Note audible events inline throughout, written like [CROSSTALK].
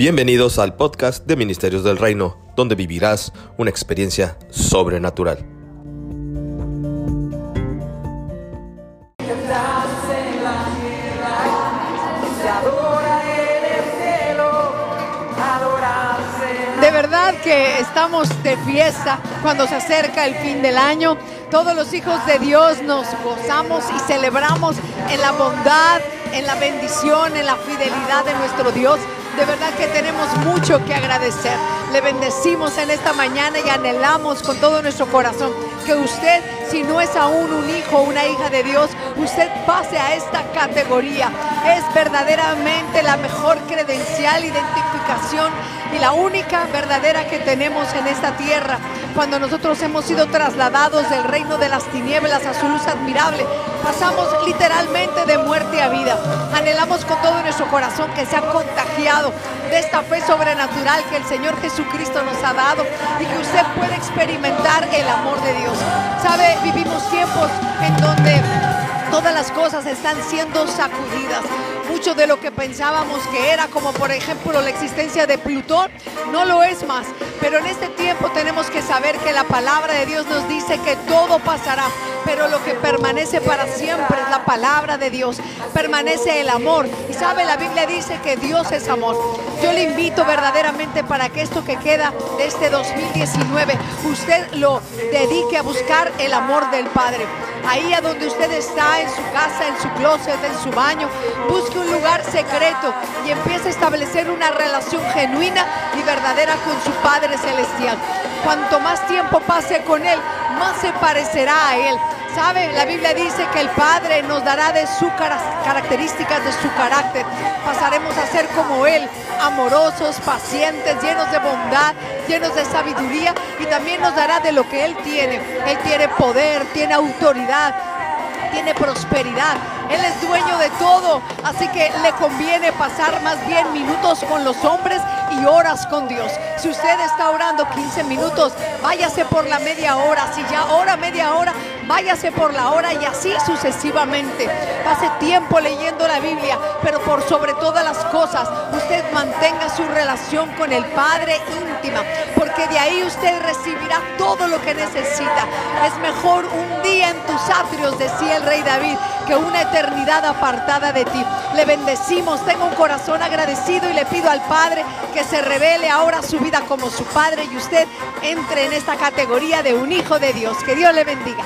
Bienvenidos al podcast de Ministerios del Reino, donde vivirás una experiencia sobrenatural. De verdad que estamos de fiesta cuando se acerca el fin del año. Todos los hijos de Dios nos gozamos y celebramos en la bondad, en la bendición, en la fidelidad de nuestro Dios. De verdad que tenemos mucho que agradecer. Le bendecimos en esta mañana y anhelamos con todo nuestro corazón que usted, si no es aún un hijo o una hija de Dios, usted pase a esta categoría. Es verdaderamente la mejor credencial, y la única verdadera que tenemos en esta tierra. Cuando nosotros hemos sido trasladados del reino de las tinieblas a su luz admirable, pasamos literalmente de muerte a vida. Anhelamos con todo nuestro corazón que sea contagiado de esta fe sobrenatural que el Señor Jesucristo nos ha dado y que usted pueda experimentar el amor de Dios. Sabe, vivimos tiempos en donde todas las cosas están siendo sacudidas. Mucho de lo que pensábamos que era, como por ejemplo la existencia de Plutón, no lo es más. Pero en este tiempo tenemos que saber que la palabra de Dios nos dice que todo pasará, pero lo que permanece para siempre es la palabra de Dios. Permanece el amor. Y sabe, la Biblia dice que Dios es amor. Yo le invito verdaderamente para que esto que queda de este 2019, usted lo dedique a buscar el amor del Padre. Ahí a donde usted está, en su casa, en su closet, en su baño, busque un lugar secreto y empiece a establecer una relación genuina y verdadera con su Padre Celestial. Cuanto más tiempo pase con Él, más se parecerá a Él. ¿Sabe? La Biblia dice que el Padre nos dará de sus características, de su carácter. Pasaremos a ser como Él, amorosos, pacientes, llenos de bondad, llenos de sabiduría y también nos dará de lo que Él tiene. Él tiene poder, tiene autoridad, tiene prosperidad. Él es dueño de todo, así que le conviene pasar más bien minutos con los hombres y horas con Dios. Si usted está orando 15 minutos, váyase por la media hora. Si ya ora media hora, váyase por la hora y así sucesivamente. Pase tiempo leyendo la Biblia, pero por sobre todas las cosas, usted mantenga su relación con el Padre íntima, porque de ahí usted recibirá todo lo que necesita. Es mejor un día en tus atrios, decía el rey David, que una eternidad apartada de ti. Le bendecimos, tengo un corazón agradecido y le pido al Padre que se revele ahora su vida como su Padre y usted entre en esta categoría de un hijo de Dios. Que Dios le bendiga.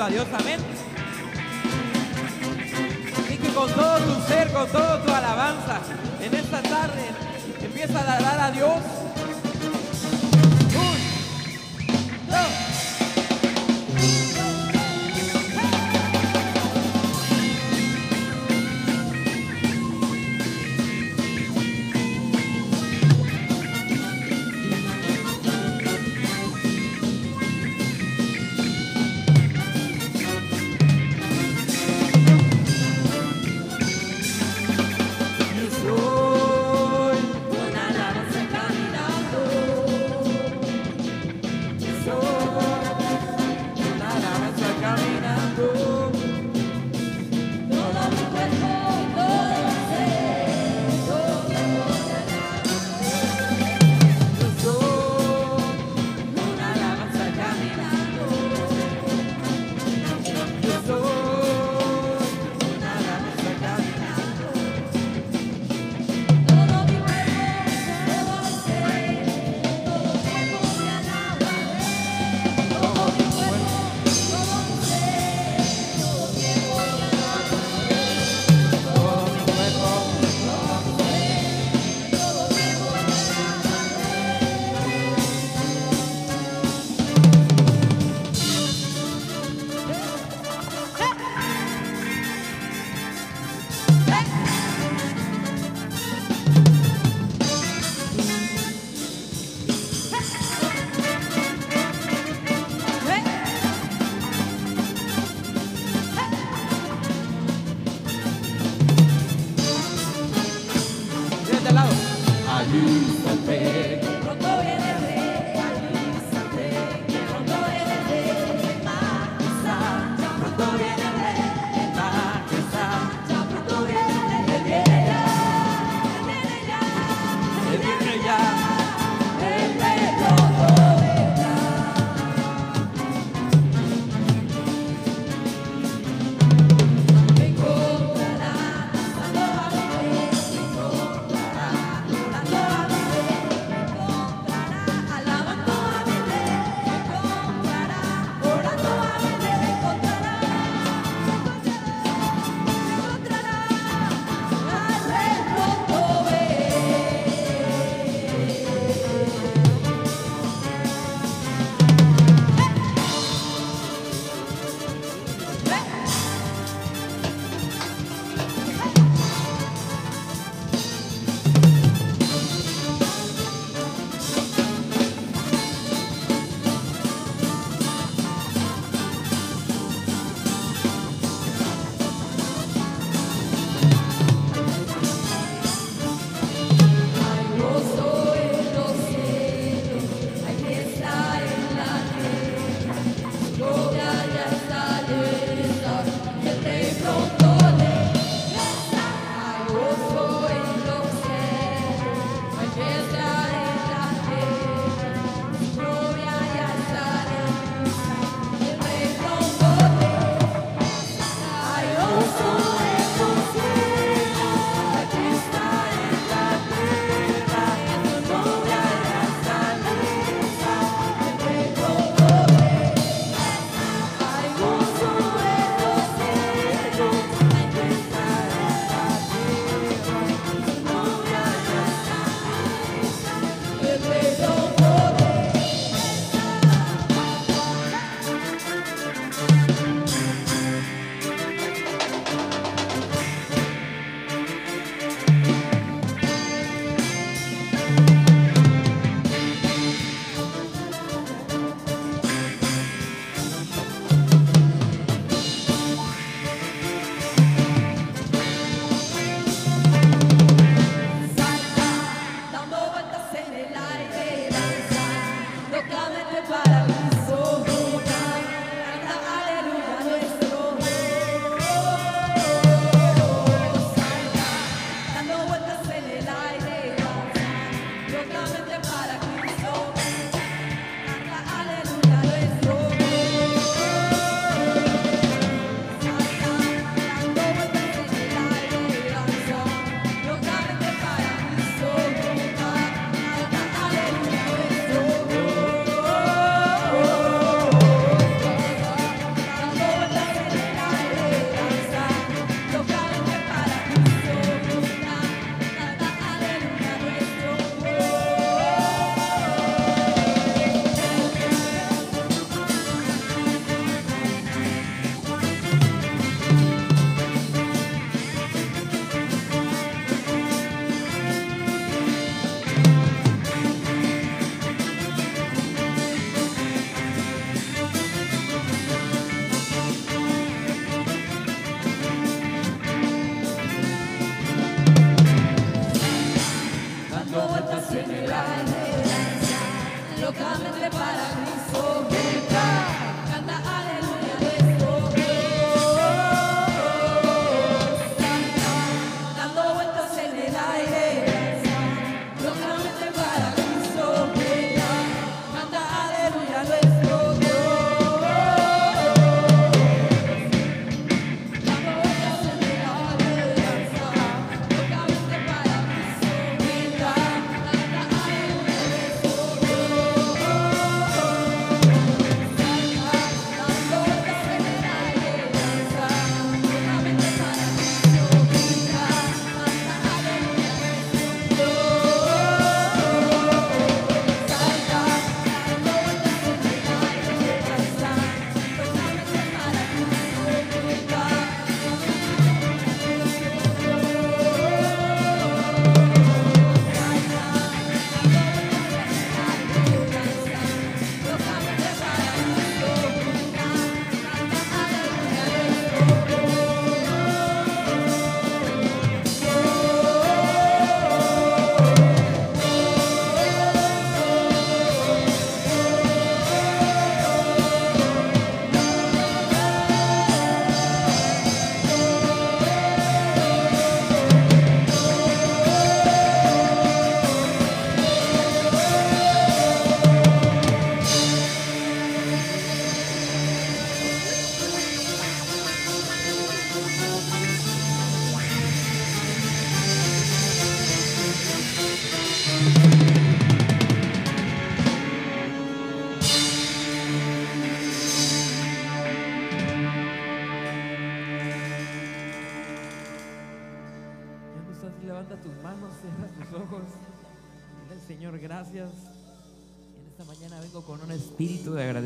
Agradeciendo a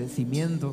agradecimiento.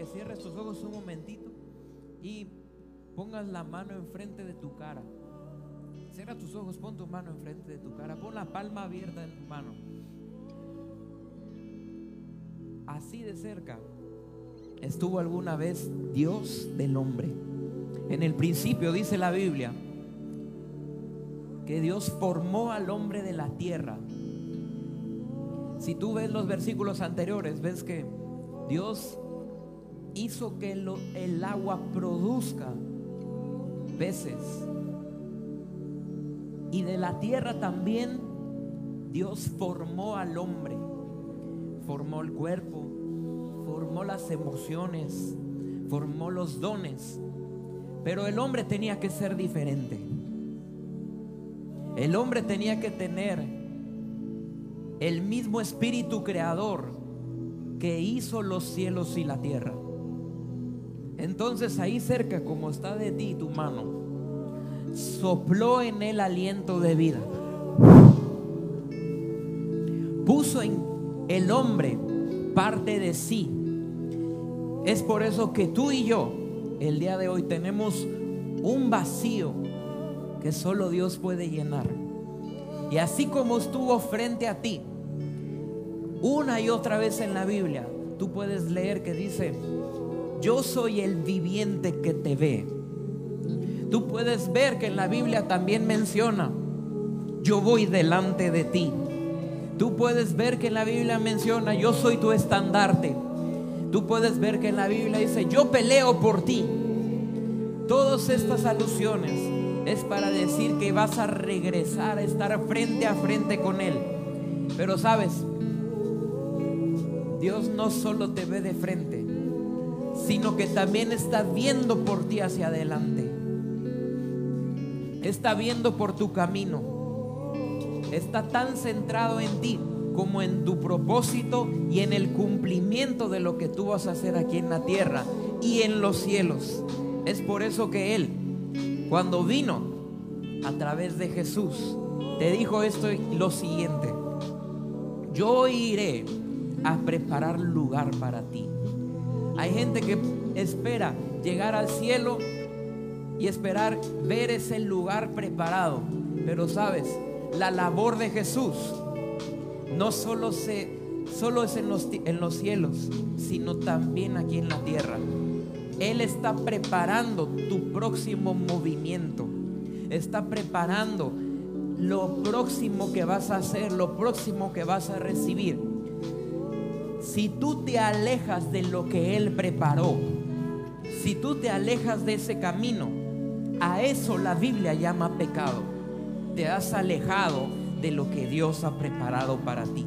Que cierres tus ojos un momentito y pongas la mano enfrente de tu cara. Cierra tus ojos, pon tu mano enfrente de tu cara, pon la palma abierta en tu mano. Así de cerca estuvo alguna vez Dios del hombre. En el principio dice la Biblia que Dios formó al hombre de la tierra. Si tú ves los versículos anteriores, ves que Dios hizo que el agua produzca peces. Y de la tierra también Dios formó al hombre. Formó el cuerpo, formó las emociones, formó los dones. Pero el hombre tenía que ser diferente. El hombre tenía que tener el mismo espíritu creador que hizo los cielos y la tierra. Entonces ahí cerca, como está de ti tu mano, sopló en él aliento de vida. Puso en el hombre parte de sí. Es por eso que tú y yo, el día de hoy, tenemos un vacío que solo Dios puede llenar. Y así como estuvo frente a ti, una y otra vez en la Biblia, tú puedes leer que dice, yo soy el viviente que te ve. Tú puedes ver que en la Biblia también menciona, yo voy delante de ti. Tú puedes ver que en la Biblia menciona, yo soy tu estandarte. Tú puedes ver que en la Biblia dice, yo peleo por ti. Todas estas alusiones es para decir que vas a regresar a estar frente a frente con Él. Pero sabes, Dios no solo te ve de frente, sino que también está viendo por ti hacia adelante. Está viendo por tu camino. Está tan centrado en ti como en tu propósito y en el cumplimiento de lo que tú vas a hacer aquí en la tierra y en los cielos. Es por eso que Él, cuando vino a través de Jesús, te dijo esto lo siguiente. Yo iré a preparar lugar para ti. Hay gente que espera llegar al cielo y esperar ver ese lugar preparado. Pero sabes, la labor de Jesús no solo, se, solo es en los, en los cielos, sino también aquí en la tierra. Él está preparando tu próximo movimiento. Está preparando lo próximo que vas a hacer, lo próximo que vas a recibir. Si tú te alejas de lo que Él preparó, si tú te alejas de ese camino, a eso la Biblia llama pecado. Te has alejado de lo que Dios ha preparado para ti.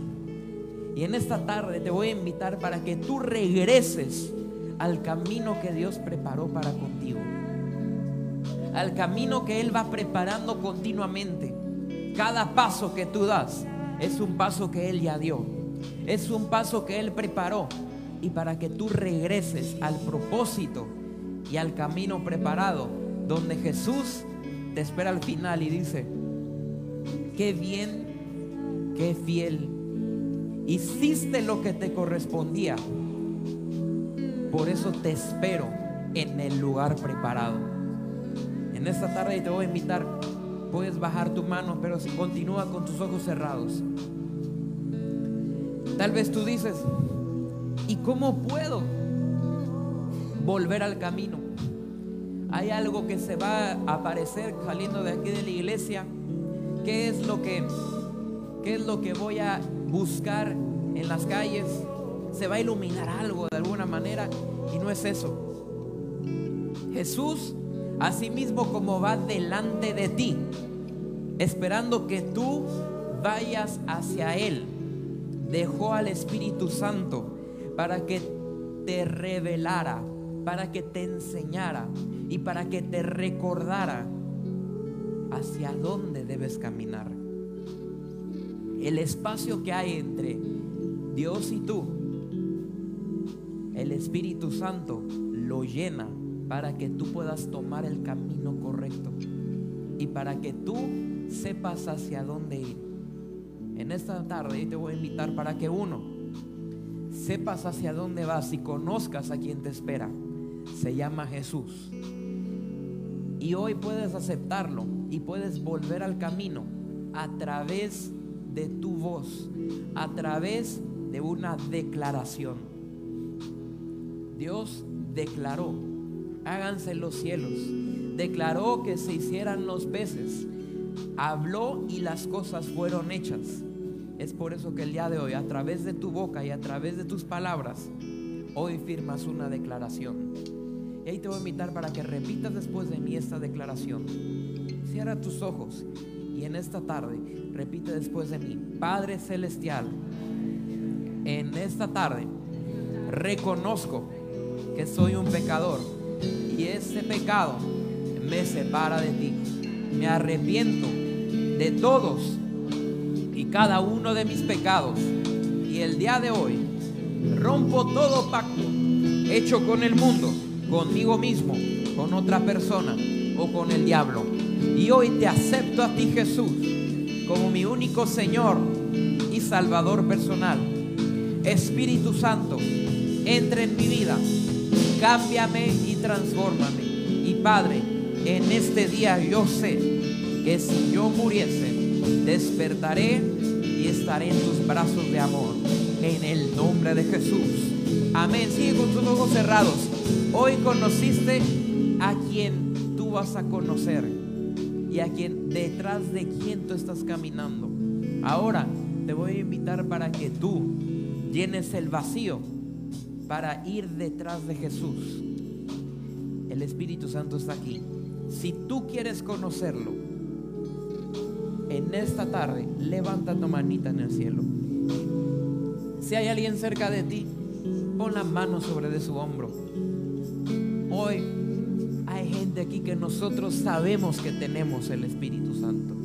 Y en esta tarde te voy a invitar para que tú regreses al camino que Dios preparó para contigo. Al camino que Él va preparando continuamente. Cada paso que tú das es un paso que Él ya dio. Es un paso que Él preparó. Y para que tú regreses al propósito y al camino preparado, donde Jesús te espera al final y dice, qué bien, qué fiel. Hiciste lo que te correspondía. Por eso te espero en el lugar preparado. En esta tarde te voy a invitar. Puedes bajar tu mano, pero continúa con tus ojos cerrados. Tal vez tú dices, ¿y cómo puedo volver al camino? Hay algo que se va a aparecer saliendo de aquí de la iglesia. ¿Qué es lo que qué es lo que voy a buscar en las calles, se va a iluminar algo de alguna manera y no es eso. Jesús, asimismo como va delante de ti, esperando que tú vayas hacia Él, dejó al Espíritu Santo para que te revelara, para que te enseñara y para que te recordara hacia dónde debes caminar. El espacio que hay entre Dios y tú, el Espíritu Santo lo llena para que tú puedas tomar el camino correcto y para que tú sepas hacia dónde ir. En esta tarde te voy a invitar para que uno sepas hacia dónde vas y conozcas a quien te espera. Se llama Jesús. Y hoy puedes aceptarlo y puedes volver al camino a través de tu voz, a través de una declaración. Dios declaró, háganse los cielos, declaró que se hicieran los peces, habló y las cosas fueron hechas. Es por eso que el día de hoy, a través de tu boca y a través de tus palabras, hoy firmas una declaración. Y ahí te voy a invitar para que repitas después de mí esta declaración. Cierra tus ojos y en esta tarde repite después de mí, Padre Celestial, en esta tarde reconozco que soy un pecador y ese pecado me separa de ti. Me arrepiento de todos y cada uno de mis pecados y el día de hoy rompo todo pacto hecho con el mundo, conmigo mismo, con otra persona o con el diablo. Y hoy te acepto a ti Jesús como mi único Señor y Salvador personal. Espíritu Santo, entra en mi vida, cámbiame y transfórmame. Y Padre, en este día yo sé que si yo muriese, despertaré y estaré en tus brazos de amor. En el nombre de Jesús. Amén. Sigue con tus ojos cerrados. Hoy conociste a quien tú vas a conocer y a quien detrás de quien tú estás caminando. Ahora te voy a invitar para que tú llenes el vacío para ir detrás de Jesús. El Espíritu Santo está aquí. Si tú quieres conocerlo, en esta tarde levanta tu manita en el cielo. Si hay alguien cerca de ti, pon la mano sobre de su hombro. Hoy hay gente aquí que nosotros sabemos que tenemos el Espíritu Santo.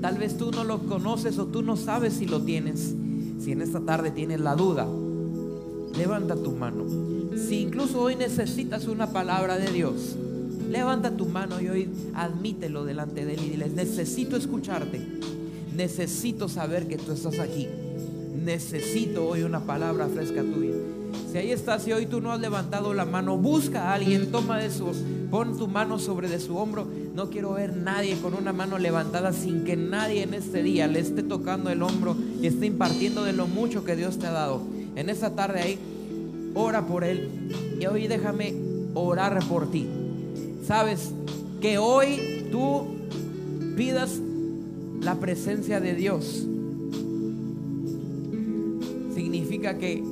Tal vez tú no lo conoces o tú no sabes si lo tienes. Si en esta tarde tienes la duda, levanta tu mano. Si incluso hoy necesitas una palabra de Dios, levanta tu mano y hoy admítelo delante de él y diles, necesito escucharte. Necesito saber que tú estás aquí. Necesito hoy una palabra fresca tuya. Si ahí estás y hoy tú no has levantado la mano, busca a alguien, toma de su, pon tu mano sobre de su hombro. No quiero ver nadie con una mano levantada sin que nadie en este día le esté tocando el hombro y esté impartiendo de lo mucho que Dios te ha dado. En esta tarde ahí, ora por él y hoy déjame orar por ti. Sabes que hoy tú pidas la presencia de Dios. Significa que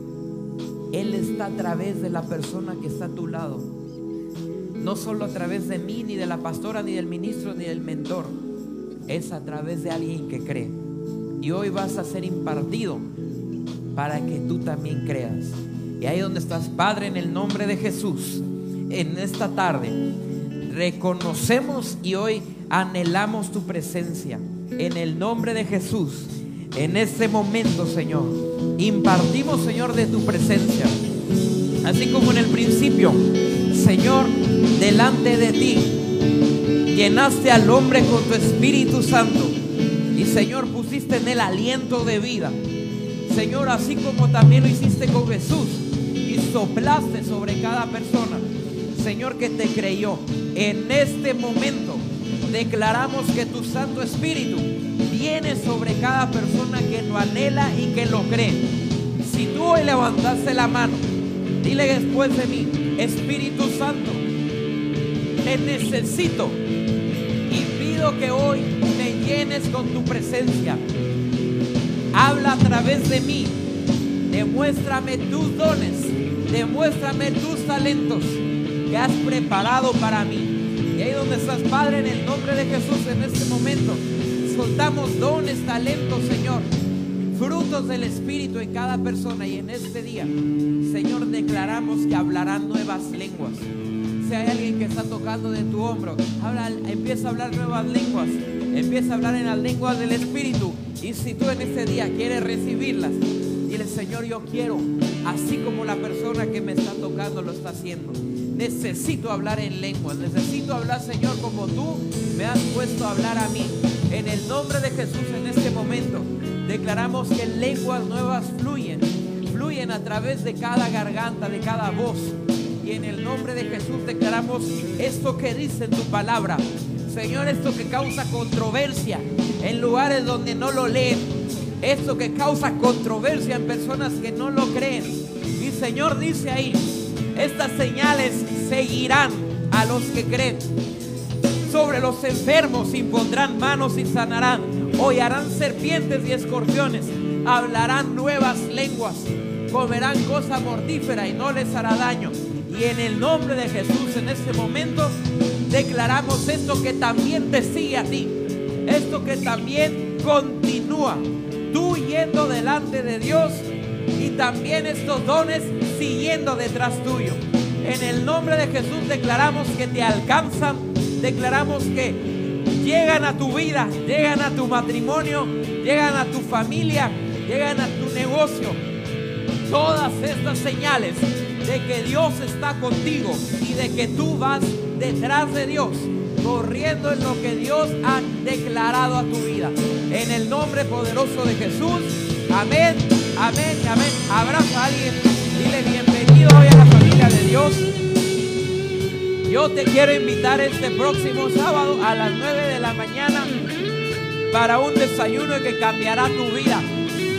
Él está a través de la persona que está a tu lado. No solo a través de mí, ni de la pastora, ni del ministro, ni del mentor. Es a través de alguien que cree. Y hoy vas a ser impartido para que tú también creas. Y ahí donde estás, Padre, en el nombre de Jesús, en esta tarde, reconocemos y hoy anhelamos tu presencia. En el nombre de Jesús, en este momento, Señor, impartimos, Señor, de tu presencia. Así como en el principio, Señor, delante de ti, llenaste al hombre con tu Espíritu Santo. Y Señor, pusiste en él aliento de vida. Señor, así como también lo hiciste con Jesús y soplaste sobre cada persona, Señor, que te creyó. En este momento declaramos que tu Santo Espíritu viene sobre cada persona que lo anhela y que lo cree. Si tú hoy levantaste la mano, dile después de mí, Espíritu Santo, te necesito y pido que hoy me llenes con tu presencia. habla a través de mí. Demuéstrame tus dones, demuéstrame tus talentos que has preparado para mí. Y ahí donde estás, Padre, en el nombre de Jesús, en este momento, soltamos dones, talentos, Señor, frutos del Espíritu en cada persona. Y en este día, Señor, declaramos que hablarán nuevas lenguas. Si hay alguien que está tocando de tu hombro, habla, empieza a hablar nuevas lenguas. Empieza a hablar en las lenguas del Espíritu. Y si tú en este día quieres recibirlas, dile, Señor, yo quiero, así como la persona que me está tocando lo está haciendo. Necesito hablar en lenguas. Necesito hablar, Señor, como tú me has puesto a hablar a mí. En el nombre de Jesús en este momento declaramos que lenguas nuevas fluyen. Fluyen a través de cada garganta, de cada voz. Y en el nombre de Jesús declaramos esto que dice en tu palabra. Señor, esto que causa controversia en lugares donde no lo leen. Esto que causa controversia en personas que no lo creen. Y Señor dice ahí, estas señales seguirán a los que creen. Sobre los enfermos impondrán manos y sanarán. Hollarán serpientes y escorpiones. Hablarán nuevas lenguas. Comerán cosa mortífera y no les hará daño. Y en el nombre de Jesús en este momento declaramos esto que también te sigue a ti. Esto que también continúa. Tú yendo delante de Dios y también estos dones siguiendo detrás tuyo. En el nombre de Jesús declaramos que te alcanzan, declaramos que llegan a tu vida, llegan a tu matrimonio, llegan a tu familia, llegan a tu negocio. Todas estas señales de que Dios está contigo y de que tú vas detrás de Dios, corriendo en lo que Dios ha declarado a tu vida. En el nombre poderoso de Jesús, amén, amén, amén. Abraza a alguien, dile bienvenido hoy a la familia de Dios. Yo te quiero invitar este próximo sábado a las 9 de la mañana para un desayuno que cambiará tu vida.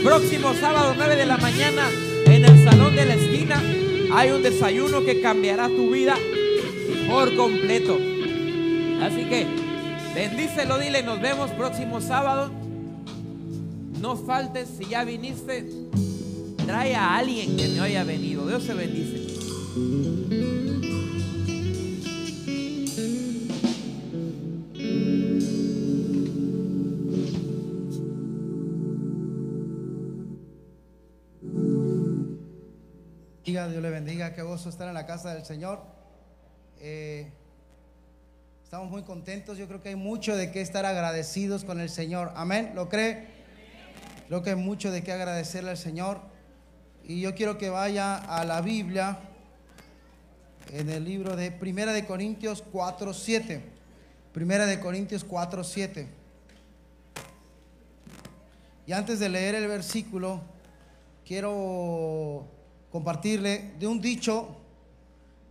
Próximo sábado 9 de la mañana en el salón de la esquina hay un desayuno que cambiará tu vida por completo. Así que bendícelo, dile, nos vemos próximo sábado. No faltes, si ya viniste, trae a alguien que no haya venido. Dios se bendice. Dios le bendiga, qué gozo estar en la casa del Señor. Eh, estamos muy contentos, yo creo que hay mucho de qué estar agradecidos con el Señor. Amén, ¿lo cree? Creo que hay mucho de qué agradecerle al Señor. Y yo quiero que vaya a la Biblia en el libro de Primera de Corintios 4, 7. Primera de Corintios 4, 7. Y antes de leer el versículo, quiero compartirle de un dicho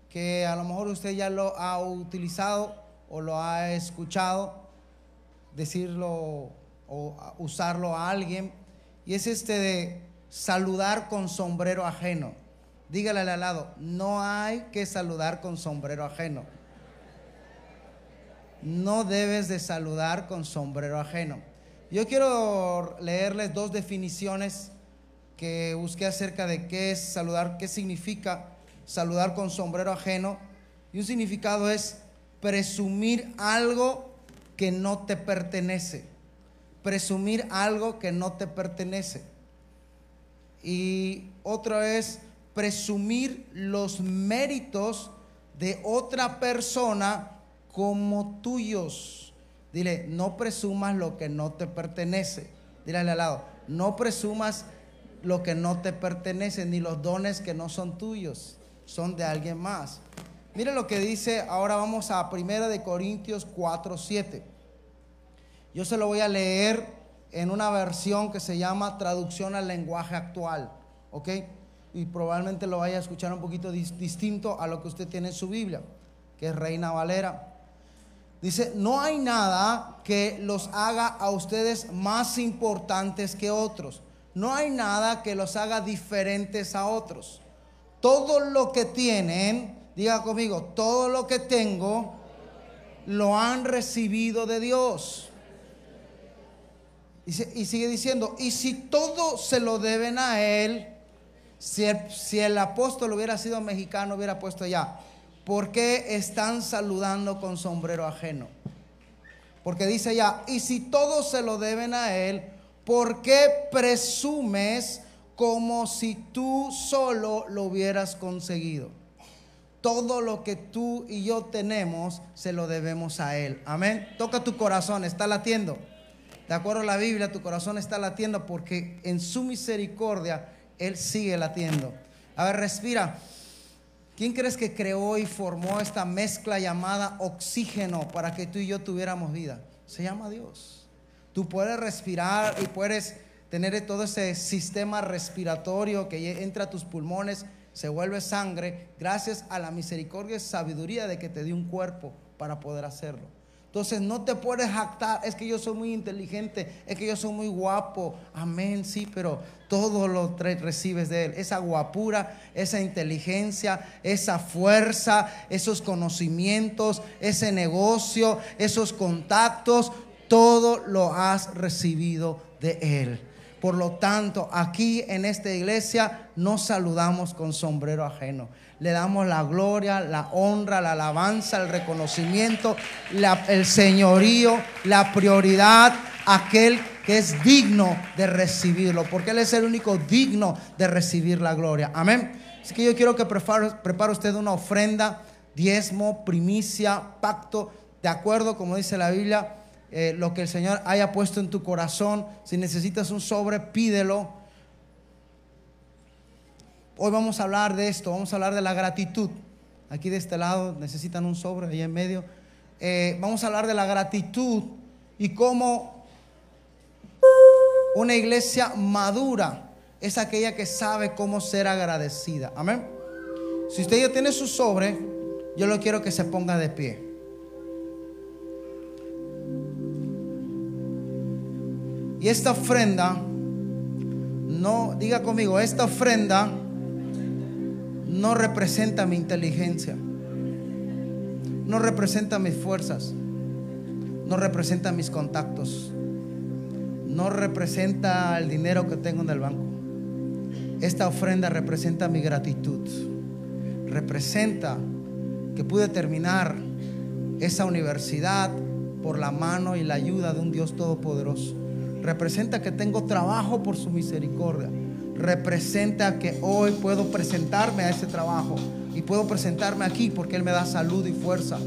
que a lo mejor usted ya lo ha utilizado o lo ha escuchado decirlo o usarlo a alguien y es este de saludar con sombrero ajeno. Dígale al lado, no hay que saludar con sombrero ajeno. No debes de saludar con sombrero ajeno. Yo quiero leerles dos definiciones que busqué acerca de qué es saludar, qué significa saludar con sombrero ajeno. Y un significado es presumir algo que no te pertenece. Presumir algo que no te pertenece. Y otro es presumir los méritos de otra persona como tuyos. Dile, no presumas lo que no te pertenece. Dile al lado, no presumas lo que no te pertenece, ni los dones que no son tuyos, son de alguien más. Mire lo que dice, ahora vamos a 1 de Corintios 4, 7. Yo se lo voy a leer en una versión que se llama traducción al lenguaje actual, ¿ok? Y probablemente lo vaya a escuchar un poquito dis- distinto a lo que usted tiene en su Biblia, que es Reina Valera. Dice, no hay nada que los haga a ustedes más importantes que otros. No hay nada que los haga diferentes a otros. Todo lo que tienen, diga conmigo, todo lo que tengo, lo han recibido de Dios. Y, sigue diciendo, y si todo se lo deben a él, si el, si el apóstol hubiera sido mexicano, hubiera puesto ya, ¿por qué están saludando con sombrero ajeno? Porque dice ya, y si todo se lo deben a él, ¿por qué presumes como si tú solo lo hubieras conseguido? Todo lo que tú y yo tenemos se lo debemos a Él. Amén. Toca tu corazón, está latiendo. De acuerdo a la Biblia, tu corazón está latiendo porque en su misericordia Él sigue latiendo. A ver, respira. ¿Quién crees que creó y formó esta mezcla llamada oxígeno para que tú y yo tuviéramos vida? Se llama Dios. Tú puedes respirar y puedes tener todo ese sistema respiratorio que entra a tus pulmones, se vuelve sangre, gracias a la misericordia y sabiduría de que te dio un cuerpo para poder hacerlo. Entonces no te puedes jactar, es que yo soy muy inteligente, es que yo soy muy guapo. Amén, sí, pero todo lo recibes de Él. Esa guapura, esa inteligencia, esa fuerza, esos conocimientos, ese negocio, esos contactos, todo lo has recibido de Él. Por lo tanto, aquí en esta iglesia nos saludamos con sombrero ajeno. Le damos la gloria, la honra, la alabanza, el reconocimiento, el señorío, la prioridad a aquel que es digno de recibirlo, porque Él es el único digno de recibir la gloria. Amén. Así que yo quiero que prepare usted una ofrenda, diezmo, primicia, pacto, de acuerdo, como dice la Biblia, eh, lo que el Señor haya puesto en tu corazón. Si necesitas un sobre, pídelo. Hoy vamos a hablar de esto, vamos a hablar de la gratitud. Aquí de este lado necesitan un sobre, ahí en medio. Eh, vamos a hablar de la gratitud y cómo una iglesia madura es aquella que sabe cómo ser agradecida. Amén. Si usted ya tiene su sobre, yo lo quiero que se ponga de pie. Y esta ofrenda, no, diga conmigo, esta ofrenda no representa mi inteligencia, no representa mis fuerzas, no representa mis contactos, no representa el dinero que tengo en el banco. Esta ofrenda representa mi gratitud, representa que pude terminar esa universidad por la mano y la ayuda de un Dios todopoderoso. Representa que tengo trabajo por su misericordia. Representa que hoy puedo presentarme a ese trabajo y puedo presentarme aquí porque Él me da salud y fuerza.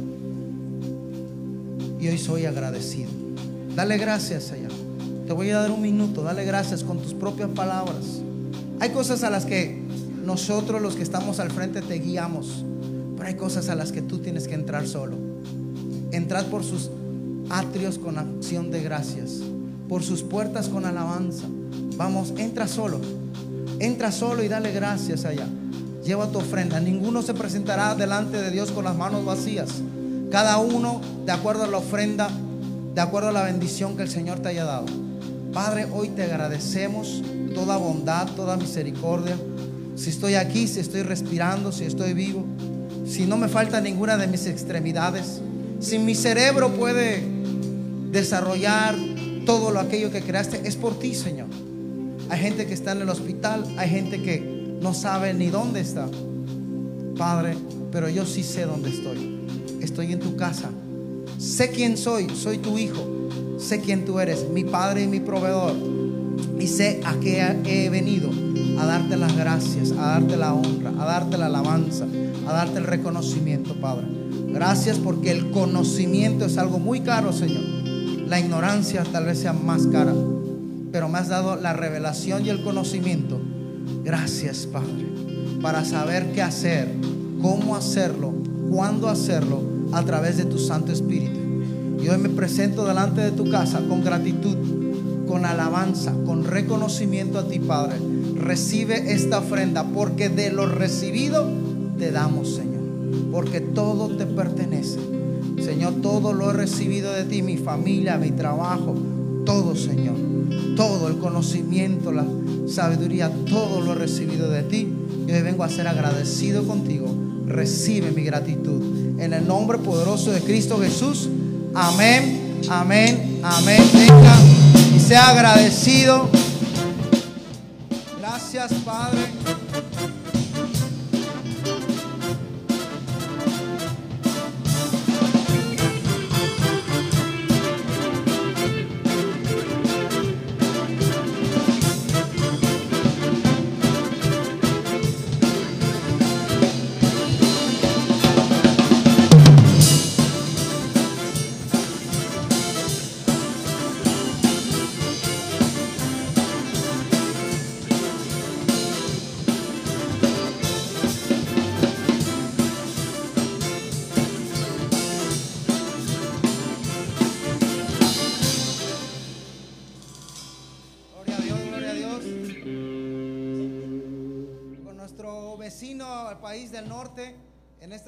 Y hoy soy agradecido. Dale gracias allá. Te voy a dar un minuto. Dale gracias con tus propias palabras. Hay cosas a las que nosotros los que estamos al frente te guiamos. Pero hay cosas a las que tú tienes que entrar solo. Entrad por sus atrios con acción de gracias, por sus puertas con alabanza. Vamos, entra solo, entra solo y dale gracias allá. Lleva tu ofrenda. Ninguno se presentará delante de Dios con las manos vacías. Cada uno de acuerdo a la ofrenda, de acuerdo a la bendición que el Señor te haya dado. Padre, hoy te agradecemos toda bondad, toda misericordia. Si estoy aquí, si estoy respirando, si estoy vivo, si no me falta ninguna de mis extremidades, si mi cerebro puede desarrollar todo lo aquello que creaste, es por ti, Señor. Hay gente que está en el hospital, hay gente que no sabe ni dónde está. Padre, pero yo sí sé dónde estoy. Estoy en tu casa. Sé quién soy, soy tu hijo. Sé quién tú eres, mi padre y mi proveedor. Y sé a qué he venido, a darte las gracias, a darte la honra, a darte la alabanza, a darte el reconocimiento, Padre. Gracias porque el conocimiento es algo muy caro, Señor. La ignorancia tal vez sea más cara, pero me has dado la revelación y el conocimiento. Gracias, Padre, para saber qué hacer, cómo hacerlo, cuándo hacerlo a través de tu Santo Espíritu. Y hoy me presento delante de tu casa con gratitud, con alabanza, con reconocimiento a ti, Padre. Recibe esta ofrenda porque de lo recibido te damos, Señor. Porque todo te pertenece. Señor, todo lo he recibido de ti, mi familia, mi trabajo, todo, Señor. Todo el conocimiento, la sabiduría, todo lo he recibido de ti. Y vengo a ser agradecido contigo. Recibe mi gratitud. En el nombre poderoso de Cristo Jesús. Amén, amén, amén. Venga y sea agradecido. Gracias, Padre.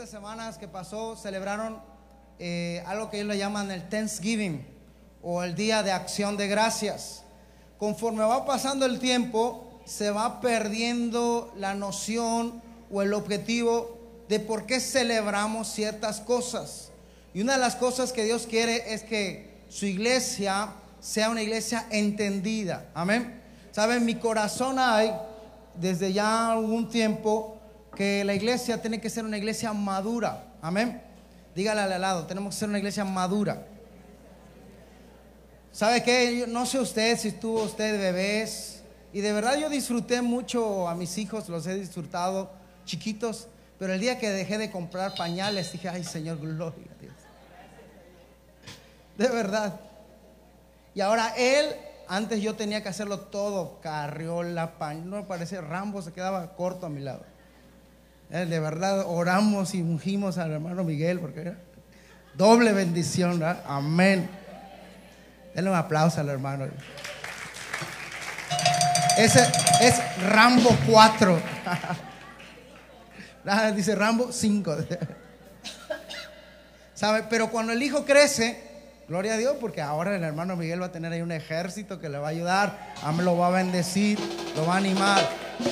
Semanas que pasó, celebraron eh, algo que ellos le llaman el Thanksgiving o el Día de Acción de Gracias. Conforme va pasando el tiempo, se va perdiendo la noción o el objetivo de por qué celebramos ciertas cosas. Y una de las cosas que Dios quiere es que su iglesia sea una iglesia entendida. Amén. Saben, mi corazón hay desde ya algún tiempo que la iglesia tiene que ser una iglesia madura. Amén. Dígale al lado, tenemos que ser una iglesia madura. ¿Sabe qué? Yo no sé usted si estuvo usted bebés. Y de verdad yo disfruté mucho a mis hijos, los he disfrutado chiquitos. Pero el día que dejé de comprar pañales dije, ay Señor, gloria a Dios. De verdad. Y ahora él, antes yo tenía que hacerlo todo, carriola, pañal, no me parece, Rambo se quedaba corto a mi lado. Eh, De verdad oramos y ungimos al hermano Miguel porque era doble bendición, ¿verdad? Amén. Denle un aplauso al hermano. Ese es Rambo 4. [LAUGHS] Ah, Dice Rambo 5. [LAUGHS] ¿Sabe? Pero cuando el hijo crece, gloria a Dios, porque ahora el hermano Miguel va a tener ahí un ejército que le va a ayudar, lo va a bendecir, lo va a animar.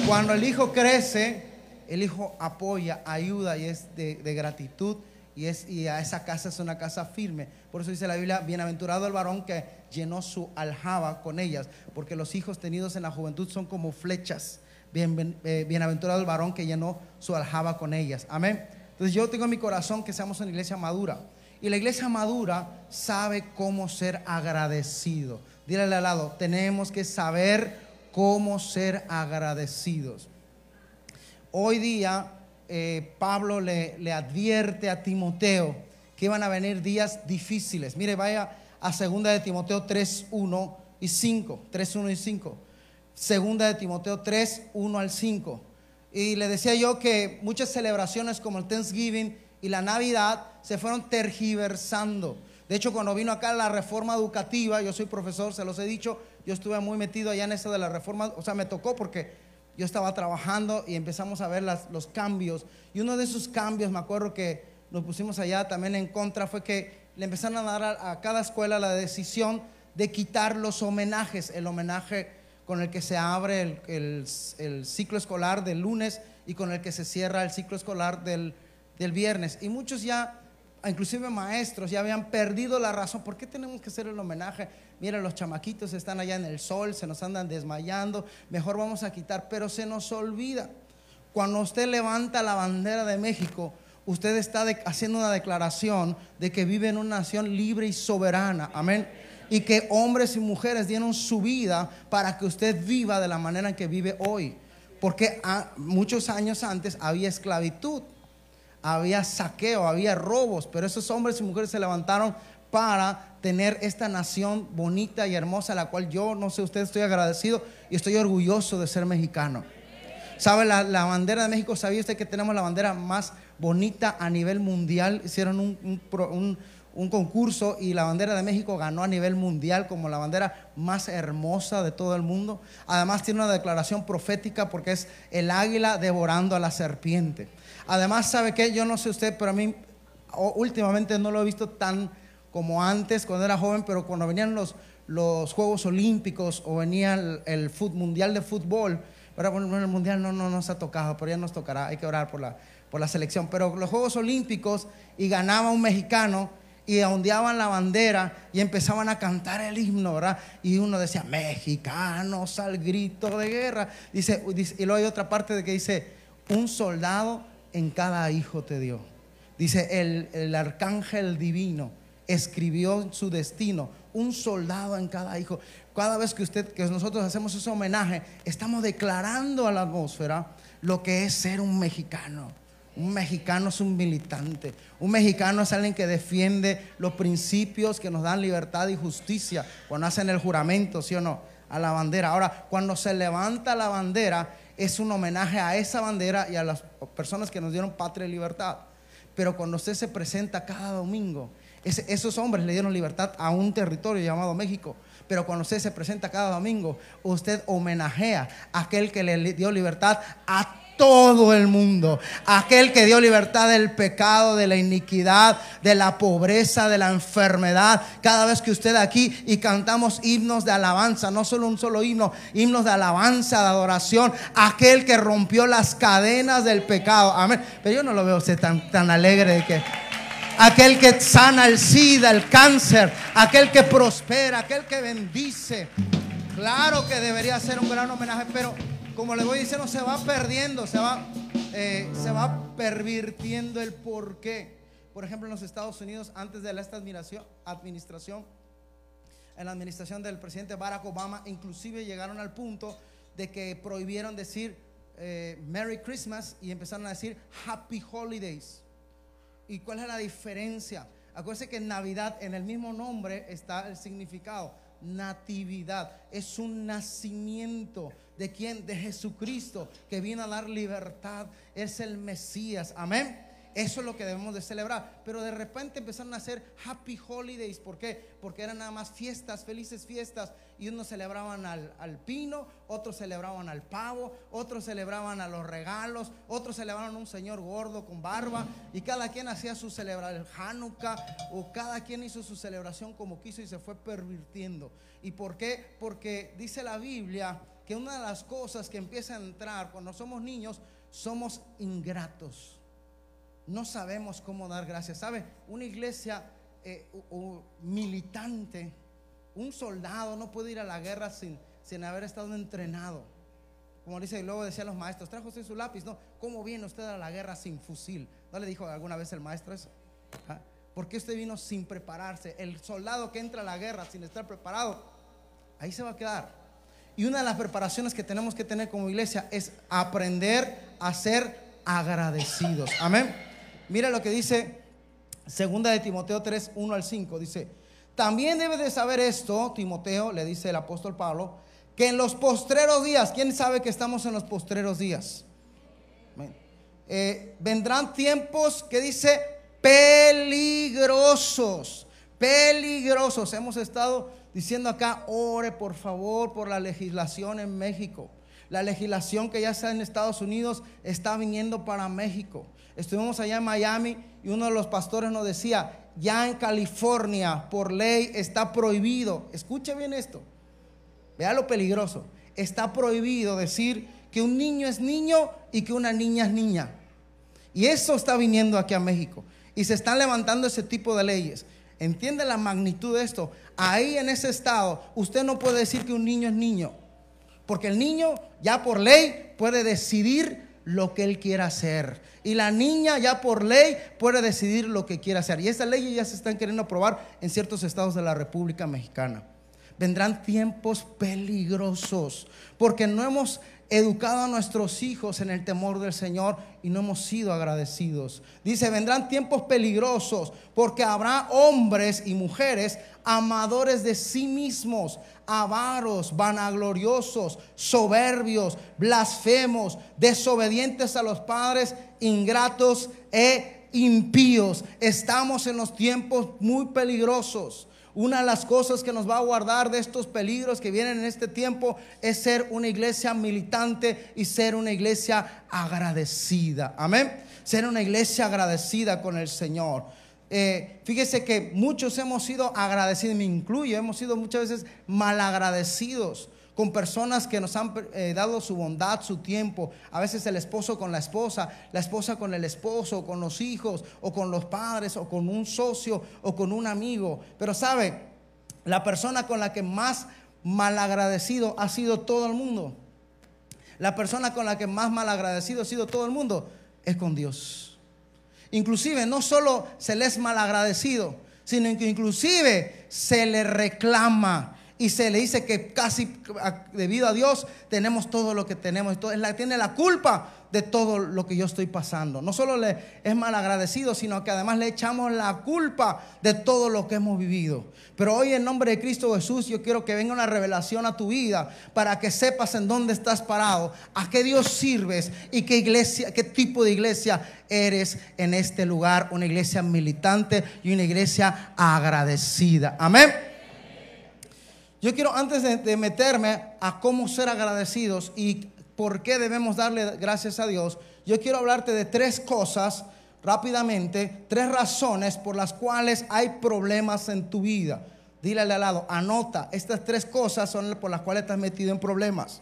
Cuando el hijo crece, el hijo apoya, ayuda y es de, gratitud y, es, y a esa casa es una casa firme. Por eso dice la Biblia, bienaventurado el varón que llenó su aljaba con ellas, porque los hijos tenidos en la juventud son como flechas. Eh, bienaventurado el varón que llenó su aljaba con ellas. Amén. Entonces yo tengo en mi corazón que seamos una iglesia madura. Y la iglesia madura sabe cómo ser agradecido. Dile al lado, tenemos que saber cómo ser agradecidos. Hoy día eh, Pablo le, advierte a Timoteo que iban a venir días difíciles. Mire, vaya a 2 de Timoteo 3, 1 y 5. 3, 1 y 5. Segunda de Timoteo 3, 1 al 5. Y le decía yo que muchas celebraciones como el Thanksgiving y la Navidad se fueron tergiversando. De hecho, cuando vino acá la reforma educativa, yo soy profesor, se los he dicho, yo estuve muy metido allá en eso de la reforma, o sea, me tocó porque yo estaba trabajando y empezamos a ver los cambios. Y uno de esos cambios, me acuerdo que nos pusimos allá también en contra, fue que le empezaron a dar a, cada escuela la decisión de quitar los homenajes, el homenaje con el que se abre el, ciclo escolar del lunes y con el que se cierra el ciclo escolar del viernes. Y muchos ya, inclusive maestros, ya habían perdido la razón. ¿Por qué tenemos que hacer el homenaje? Mira, los chamaquitos están allá en el sol, se nos andan desmayando, mejor vamos a quitar, pero se nos olvida. Cuando usted levanta la bandera de México, usted está haciendo una declaración de que vive en una nación libre y soberana. Amén. Y que hombres y mujeres dieron su vida para que usted viva de la manera en que vive hoy. Porque a- muchos años antes había esclavitud, había saqueo, había robos, pero esos hombres y mujeres se levantaron para tener esta nación bonita y hermosa, la cual yo, no sé usted, estoy agradecido y estoy orgulloso de ser mexicano. ¿Sabe la, la bandera de México? ¿Sabía usted que tenemos la bandera más bonita a nivel mundial? Hicieron un, un- un concurso y la bandera de México ganó a nivel mundial como la bandera más hermosa de todo el mundo. Además tiene una declaración profética porque es el águila devorando a la serpiente. Además, ¿sabe qué? Yo no sé usted, pero a mí últimamente no lo he visto tan como antes cuando era joven, pero cuando venían los, los Juegos Olímpicos o venía el, Mundial de Fútbol, pero bueno, el Mundial no, no nos ha tocado, pero ya nos tocará, hay que orar por la, por la selección. Pero los Juegos Olímpicos y ganaba un mexicano y ondeaban la bandera y empezaban a cantar el himno, ¿verdad? Y uno decía, mexicanos al grito de guerra. Dice- y luego hay otra parte de que dice, un soldado en cada hijo te dio. Dice, el, el arcángel divino escribió su destino, un soldado en cada hijo. Cada vez que usted, que nosotros hacemos ese homenaje, estamos declarando a la atmósfera lo que es ser un mexicano. Un mexicano es un militante. Un mexicano es alguien que defiende los principios que nos dan libertad y justicia cuando hacen el juramento, ¿sí o no? A la bandera. Ahora, cuando se levanta la bandera, es un homenaje a esa bandera y a las personas que nos dieron patria y libertad. Pero cuando usted se presenta cada domingo, esos hombres le dieron libertad a un territorio llamado México. Pero cuando usted se presenta cada domingo, usted homenajea a aquel que le dio libertad a todo el mundo. Aquel que dio libertad del pecado, de la iniquidad, de la pobreza, de la enfermedad. Cada vez que usted aquí y cantamos himnos de alabanza, no solo un solo himno, himnos de alabanza, de adoración. Aquel que rompió las cadenas del pecado. Amén. Pero yo no lo veo usted tan, tan alegre de que aquel que sana el SIDA, el cáncer, aquel que prospera, aquel que bendice. Claro que debería ser un gran homenaje, pero como le voy diciendo, se va perdiendo, se va, eh, se va pervirtiendo el porqué. Por ejemplo, en los Estados Unidos, antes de esta administración, en la administración del presidente Barack Obama, inclusive llegaron al punto de que prohibieron decir eh, Merry Christmas y empezaron a decir Happy Holidays. ¿Y cuál es la diferencia? Acuérdense que en Navidad, en el mismo nombre, está el significado. Natividad. Es un nacimiento. ¿De quién? De Jesucristo, que vino a dar libertad. Es el Mesías. Amén. Eso es lo que debemos de celebrar. Pero de repente empezaron a hacer happy holidays. ¿Por qué? Porque eran nada más fiestas, felices fiestas. Y unos celebraban al, al pino, otros celebraban al pavo, otros celebraban a los regalos, otros celebraban a un señor gordo con barba. Y cada quien hacía su celebración, Hanukkah, o cada quien hizo su celebración como quiso y se fue pervirtiendo. ¿Y por qué? Porque dice la Biblia que una de las cosas que empieza a entrar cuando somos niños, somos ingratos no sabemos cómo dar gracias. ¿Sabe? Una iglesia eh, militante, un soldado no puede ir a la guerra sin, sin haber estado entrenado. Como dice, y luego decían los maestros, trajo usted su lápiz. No, ¿cómo viene usted a la guerra sin fusil? ¿No le dijo alguna vez el maestro eso? ¿Ah? ¿Por qué usted vino sin prepararse? El soldado que entra a la guerra sin estar preparado, ahí se va a quedar. Y una de las preparaciones que tenemos que tener como iglesia es aprender a ser agradecidos. Amén. Mira lo que dice segunda de Timoteo 3, 1 al 5. Dice, también debes de saber esto, Timoteo, le dice el apóstol Pablo, que en los postreros días, ¿quién sabe que estamos en los postreros días? Amén. Eh, vendrán tiempos que dice peligrosos, peligrosos. Hemos estado diciendo acá, ore por favor por la legislación en México. La legislación que ya está en Estados Unidos está viniendo para México. Estuvimos allá en Miami y uno de los pastores nos decía, ya en California por ley está prohibido. Escuche bien esto. Vea lo peligroso. Está prohibido decir que un niño es niño y que una niña es niña. Y eso está viniendo aquí a México. Y se están levantando ese tipo de leyes. ¿Entiende la magnitud de esto? Ahí en ese estado, usted no puede decir que un niño es niño. Porque el niño ya por ley puede decidir lo que él quiera hacer. Y la niña ya por ley puede decidir lo que quiera hacer. Y esas leyes ya se están queriendo aprobar en ciertos estados de la República Mexicana. Vendrán tiempos peligrosos porque no hemos educado a nuestros hijos en el temor del Señor y no hemos sido agradecidos. Dice, vendrán tiempos peligrosos porque habrá hombres y mujeres amadores de sí mismos, avaros, vanagloriosos, soberbios, blasfemos, desobedientes a los padres, ingratos e impíos. Estamos en los tiempos muy peligrosos. Una de las cosas que nos va a guardar de estos peligros que vienen en este tiempo es ser una iglesia militante y ser una iglesia agradecida. Amén. Ser una iglesia agradecida con el Señor. Eh, fíjese que muchos hemos sido agradecidos, me incluyo, hemos sido muchas veces malagradecidos con personas que nos han eh, dado su bondad, su tiempo, a veces el esposo con la esposa, la esposa con el esposo, con los hijos, o con los padres, o con un socio, o con un amigo. Pero sabe, la persona con la que más malagradecido ha sido todo el mundo. La persona con la que más malagradecido ha sido todo el mundo es con Dios. Inclusive no solo se le es malagradecido, sino que inclusive se le reclama y se le dice que casi debido a Dios tenemos todo lo que tenemos. Entonces, la- tiene la culpa de todo lo que yo estoy pasando. No solo le es mal agradecido, sino que además le echamos la culpa de todo lo que hemos vivido. Pero hoy en nombre de Cristo Jesús yo quiero que venga una revelación a tu vida para que sepas en dónde estás parado, a qué Dios sirves y qué iglesia, qué tipo de iglesia eres en este lugar, una iglesia militante y una iglesia agradecida. Amén. Yo quiero antes de, meterme a cómo ser agradecidos y por qué debemos darle gracias a Dios, yo quiero hablarte de tres cosas rápidamente, tres razones por las cuales hay problemas en tu vida. Dile al lado, anota, estas tres cosas son por las cuales estás metido en problemas.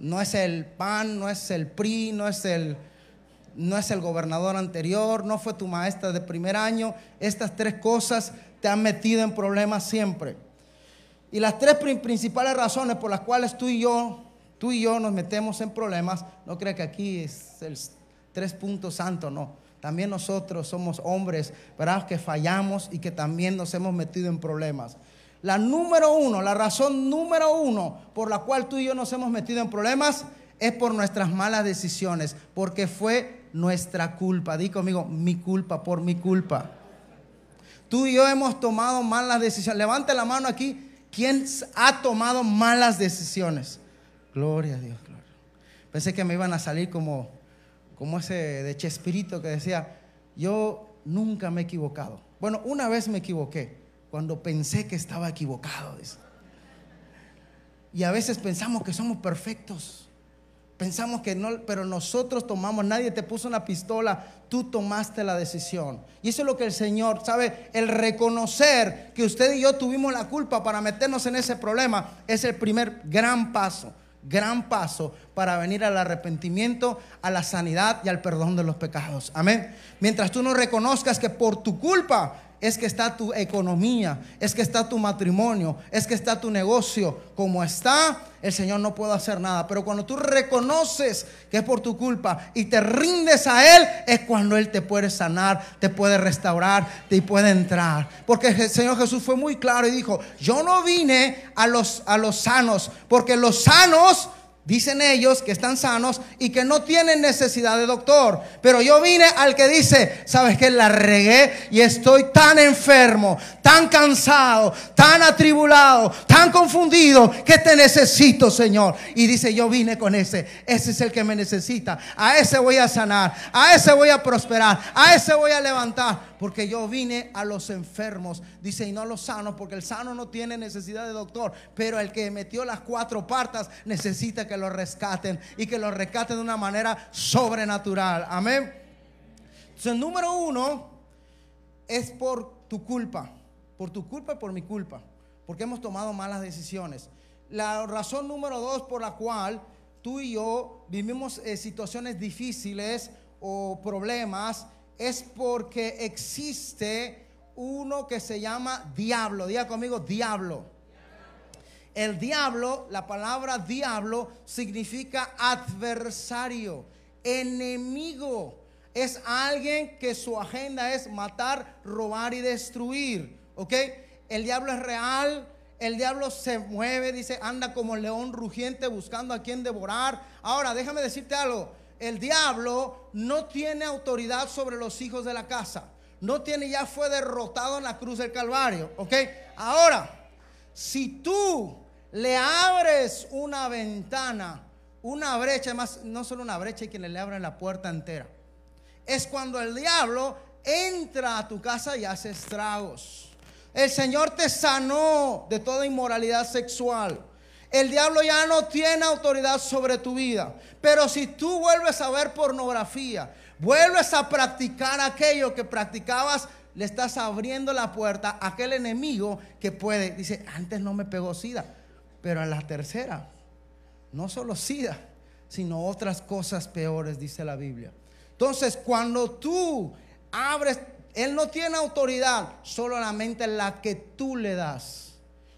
No es el PAN, no es el PRI, no es el, no es el gobernador anterior, no fue tu maestra de primer año. Estas tres cosas te han metido en problemas siempre. Y las tres prin- principales razones por las cuales tú y yo, tú y yo nos metemos en problemas, no creo que aquí es el tres puntos santo, no. También nosotros somos hombres, ¿verdad? Que fallamos y que también nos hemos metido en problemas. La número uno, la razón número uno por la cual tú y yo nos hemos metido en problemas es por nuestras malas decisiones, porque fue nuestra culpa. Di conmigo, mi culpa, por mi culpa. Tú y yo hemos tomado malas decisiones. Levante la mano aquí. ¿Quién ha tomado malas decisiones? Gloria a Dios, gloria. Pensé que me iban a salir como, como ese de Chespirito que decía, yo nunca me he equivocado. Bueno, una vez me equivoqué, cuando pensé que estaba equivocado. Y a veces pensamos que somos perfectos. Pensamos que no, pero nosotros tomamos, nadie te puso una pistola, tú tomaste la decisión. Y eso es lo que el Señor, ¿sabe? El reconocer que usted y yo tuvimos la culpa para meternos en ese problema es el primer gran paso, gran paso para venir al arrepentimiento, a la sanidad y al perdón de los pecados. Amén. Mientras tú no reconozcas que por tu culpa es que está tu economía, es que está tu matrimonio, es que está tu negocio como está, el Señor no puede hacer nada. Pero cuando tú reconoces que es por tu culpa y te rindes a Él, es cuando Él te puede sanar, te puede restaurar, te puede entrar. Porque el Señor Jesús fue muy claro y dijo, yo no vine a los, a los sanos, porque los sanos... Dicen ellos que están sanos y que no tienen necesidad de doctor. Pero yo vine al que dice, sabes que la regué y estoy tan enfermo, tan cansado, tan atribulado, tan confundido que te necesito, Señor. Y dice, yo vine con ese. Ese es el que me necesita. A ese voy a sanar, a ese voy a prosperar, a ese voy a levantar. Porque yo vine a los enfermos, dice, y no los sanos, porque el sano no tiene necesidad de doctor. Pero el que metió las cuatro partas necesita que lo rescaten y que lo rescaten de una manera sobrenatural. Amén. Entonces, número uno es por tu culpa, por tu culpa y por mi culpa, porque hemos tomado malas decisiones. La razón número dos por la cual tú y yo vivimos eh, situaciones difíciles o problemas es porque existe uno que se llama diablo. Diga conmigo, diablo. El diablo, la palabra diablo significa adversario, enemigo. Es alguien que su agenda es matar, robar y destruir. ¿Ok? El diablo es real. El diablo se mueve, dice, anda como león rugiente buscando a quien devorar. Ahora, déjame decirte algo. El diablo no tiene autoridad sobre los hijos de la casa. No tiene, ya fue derrotado en la cruz del Calvario. ¿Ok? Ahora, si tú le abres una ventana, una brecha, además no solo una brecha, hay quienes le abren la puerta entera. Es cuando el diablo entra a tu casa y hace estragos. El Señor te sanó de toda inmoralidad sexual. El diablo ya no tiene autoridad sobre tu vida. Pero si tú vuelves a ver pornografía, vuelves a practicar aquello que practicabas, le estás abriendo la puerta a aquel enemigo que puede. Dice, antes no me pegó sida. Pero en la tercera, no solo sida, sino otras cosas peores, dice la Biblia. Entonces, cuando tú abres, Él no tiene autoridad, solamente la que tú le das.